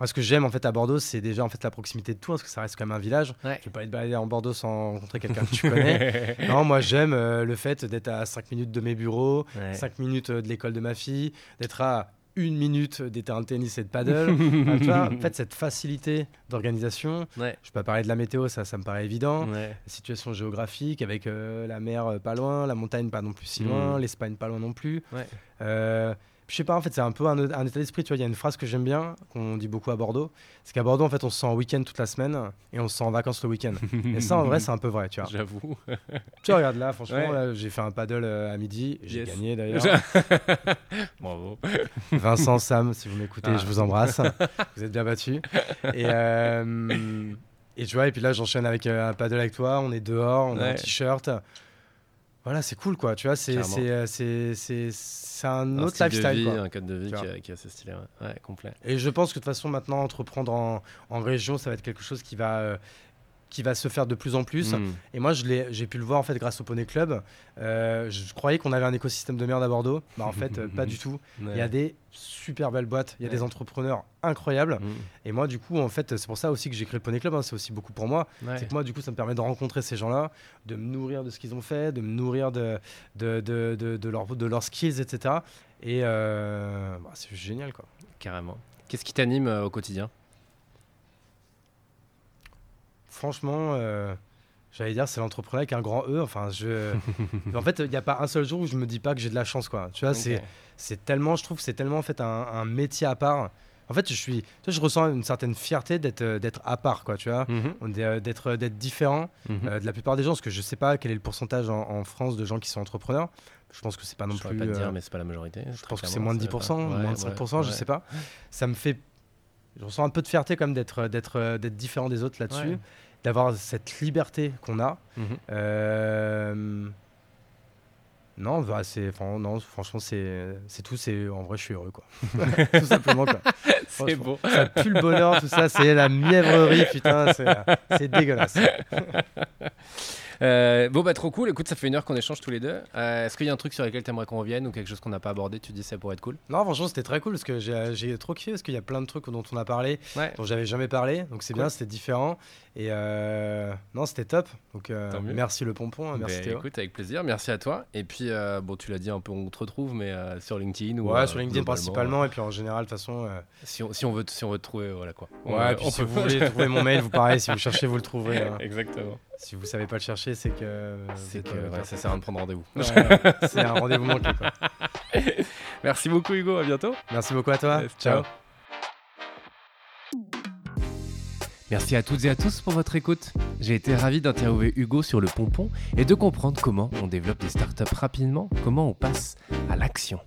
[SPEAKER 2] moi, ce que j'aime en fait à Bordeaux, c'est déjà en fait la proximité de tout, parce que ça reste quand même un village.
[SPEAKER 1] Ouais.
[SPEAKER 2] Je vais pas aller te balader en Bordeaux sans rencontrer quelqu'un que tu connais. non, moi, j'aime euh, le fait d'être à 5 minutes de mes bureaux,
[SPEAKER 1] Ouais.
[SPEAKER 2] 5 minutes euh, de l'école de ma fille, d'être à une minute des terrains de tennis et de paddle. Enfin, tu vois, en fait, cette facilité d'organisation.
[SPEAKER 1] Ouais.
[SPEAKER 2] Je peux pas parler de la météo, ça, ça me paraît évident
[SPEAKER 1] Ouais.
[SPEAKER 2] la situation géographique avec euh, la mer euh, pas loin, la montagne pas non plus si loin,
[SPEAKER 1] Mm.
[SPEAKER 2] l'Espagne pas loin non plus.
[SPEAKER 1] Ouais.
[SPEAKER 2] Euh, je sais pas, en fait, c'est un peu un, un état d'esprit. Tu vois, il y a une phrase que j'aime bien, qu'on dit beaucoup à Bordeaux. C'est qu'à Bordeaux, en fait, on se sent en week-end toute la semaine et on se sent en vacances le week-end. et ça, en vrai, c'est un peu vrai, tu vois.
[SPEAKER 1] J'avoue.
[SPEAKER 2] Tu regardes là, franchement,
[SPEAKER 1] Ouais.
[SPEAKER 2] j'ai fait un paddle euh, à midi. J'ai
[SPEAKER 1] Yes.
[SPEAKER 2] gagné d'ailleurs.
[SPEAKER 1] Bravo.
[SPEAKER 2] Vincent, Sam, si vous m'écoutez,
[SPEAKER 1] Ah.
[SPEAKER 2] je vous embrasse. vous êtes bien battus. Et, euh, et tu vois, et puis là, j'enchaîne avec euh, un paddle avec toi. On est dehors, on est en
[SPEAKER 1] Ouais.
[SPEAKER 2] t-shirt. Voilà, c'est cool, quoi. Tu vois, c'est euh, c'est- c'est- c'est un
[SPEAKER 1] Un
[SPEAKER 2] autre
[SPEAKER 1] style
[SPEAKER 2] lifestyle,
[SPEAKER 1] de vie,
[SPEAKER 2] quoi.
[SPEAKER 1] un code de vie qui, qui est assez stylé. Ouais, Ouais, complet.
[SPEAKER 2] Et je pense que de toute façon, maintenant, entreprendre en, en région, ça va être quelque chose qui va, euh, qui va se faire de plus en plus.
[SPEAKER 1] Mm.
[SPEAKER 2] Et moi, j'ai pu le voir en fait grâce au Poney Club. Euh, je croyais qu'on avait un écosystème de merde à Bordeaux. Bah, en fait, euh, pas du tout. Il y a des super belles boîtes, il y a
[SPEAKER 1] Ouais.
[SPEAKER 2] des entrepreneurs incroyables.
[SPEAKER 1] Mm.
[SPEAKER 2] Et moi, du coup, en fait, c'est pour ça aussi que j'ai créé le Poney Club. hein, c'est aussi beaucoup pour moi.
[SPEAKER 1] Ouais.
[SPEAKER 2] C'est que moi, du coup, ça me permet de rencontrer ces gens-là, de me nourrir de ce qu'ils ont fait, de me nourrir de, de, de, de, de leur- de leurs skills, etc. Et euh, bah, c'est génial, quoi.
[SPEAKER 1] Carrément. Qu'est-ce qui t'anime au quotidien?
[SPEAKER 2] Franchement, euh, j'allais dire, c'est l'entrepreneuriat avec un grand E. Enfin, je... en fait, il n'y a pas un seul jour où je me dis pas que j'ai de la chance, quoi. Tu vois, c'est tellement, je trouve, que c'est tellement en fait un, un métier à part. En fait, je suis, tu vois, je ressens une certaine fierté d'être, euh, d'être à part, quoi. Tu vois,
[SPEAKER 1] Mhm.
[SPEAKER 2] Euh, d'être, d'être différent
[SPEAKER 1] Mhm.
[SPEAKER 2] euh, de la plupart des gens, parce que je sais pas quel est le pourcentage en, en France de gens qui sont entrepreneurs. Je pense que c'est pas non
[SPEAKER 1] je
[SPEAKER 2] plus.
[SPEAKER 1] pourrais pas te dire,
[SPEAKER 2] euh,
[SPEAKER 1] mais c'est pas la majorité.
[SPEAKER 2] je pense que c'est moins de 10%, moins de 5%, je sais
[SPEAKER 1] pas.
[SPEAKER 2] Ça me fait, je ressens un peu de fierté quand même d'être, d'être, euh, d'être différent des autres là-dessus,
[SPEAKER 1] Ouais.
[SPEAKER 2] d'avoir cette liberté qu'on a.
[SPEAKER 1] Mhm.
[SPEAKER 2] Euh, Non, bah, c'est, non, franchement, c'est, c'est tout. C'est, en vrai, je suis heureux, quoi. tout simplement, quoi.
[SPEAKER 1] C'est beau.
[SPEAKER 2] Ça pue le bonheur, tout ça. C'est la mièvrerie, putain. C'est, c'est dégueulasse.
[SPEAKER 1] Euh, bon, bah trop cool. Écoute, ça fait une heure qu'on échange tous les deux. Euh, Est-ce qu'il y a un truc sur lequel t'aimerais qu'on revienne ou quelque chose qu'on n'a pas abordé? Tu dis ça pourrait être cool
[SPEAKER 2] Non, franchement, c'était très cool parce que j'ai, trop kiffé parce qu'il y a plein de trucs dont on a parlé,
[SPEAKER 1] Ouais.
[SPEAKER 2] dont j'avais jamais parlé. Donc c'est
[SPEAKER 1] Cool.
[SPEAKER 2] bien, c'était différent. Et euh, non, c'était top. Donc merci le pompon, hein, merci Théo.
[SPEAKER 1] écoute, avec plaisir. Merci à toi. Et puis, bon, tu l'as dit un peu, on te retrouve, mais sur LinkedIn ou
[SPEAKER 2] Ouais, sur LinkedIn principalement, et puis en général, de toute façon.
[SPEAKER 1] Si on, si on veut, si on veut te trouver, voilà quoi.
[SPEAKER 2] Ouais,
[SPEAKER 1] On-
[SPEAKER 2] et puis
[SPEAKER 1] on
[SPEAKER 2] si
[SPEAKER 1] peut-
[SPEAKER 2] vous voulez trouver mon mail, vous pareil, si vous cherchez, vous le trouverez. hein.
[SPEAKER 1] Exactement.
[SPEAKER 2] Si vous savez pas le chercher, c'est que.
[SPEAKER 1] C'est que ouais, ça sert à rien de prendre rendez-vous.
[SPEAKER 2] Ouais, c'est un rendez-vous manqué. Quoi.
[SPEAKER 1] Merci beaucoup, Hugo. À bientôt.
[SPEAKER 2] Merci beaucoup à toi.
[SPEAKER 1] Yes,
[SPEAKER 2] Ciao.
[SPEAKER 1] ciao. Merci à toutes et à tous pour votre écoute. J'ai été ravi d'interviewer Hugo sur le pompon et de comprendre comment on développe des startups rapidement, comment on passe à l'action.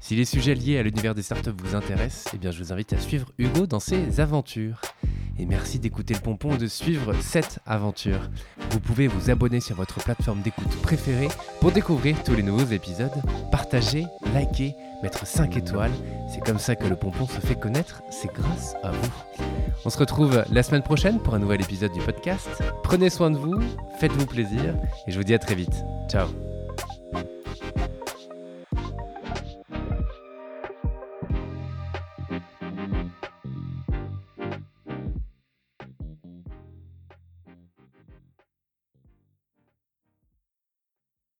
[SPEAKER 1] Si les sujets liés à l'univers des startups vous intéressent, eh bien je vous invite à suivre Hugo dans ses aventures. Et merci d'écouter le pompon et de suivre cette aventure. Vous pouvez vous abonner sur votre plateforme d'écoute préférée pour découvrir tous les nouveaux épisodes, partager, liker, mettre 5 étoiles. C'est comme ça que le pompon se fait connaître, c'est grâce à vous. On se retrouve la semaine prochaine pour un nouvel épisode du podcast. Prenez soin de vous, faites-vous plaisir et je vous dis à très vite. Ciao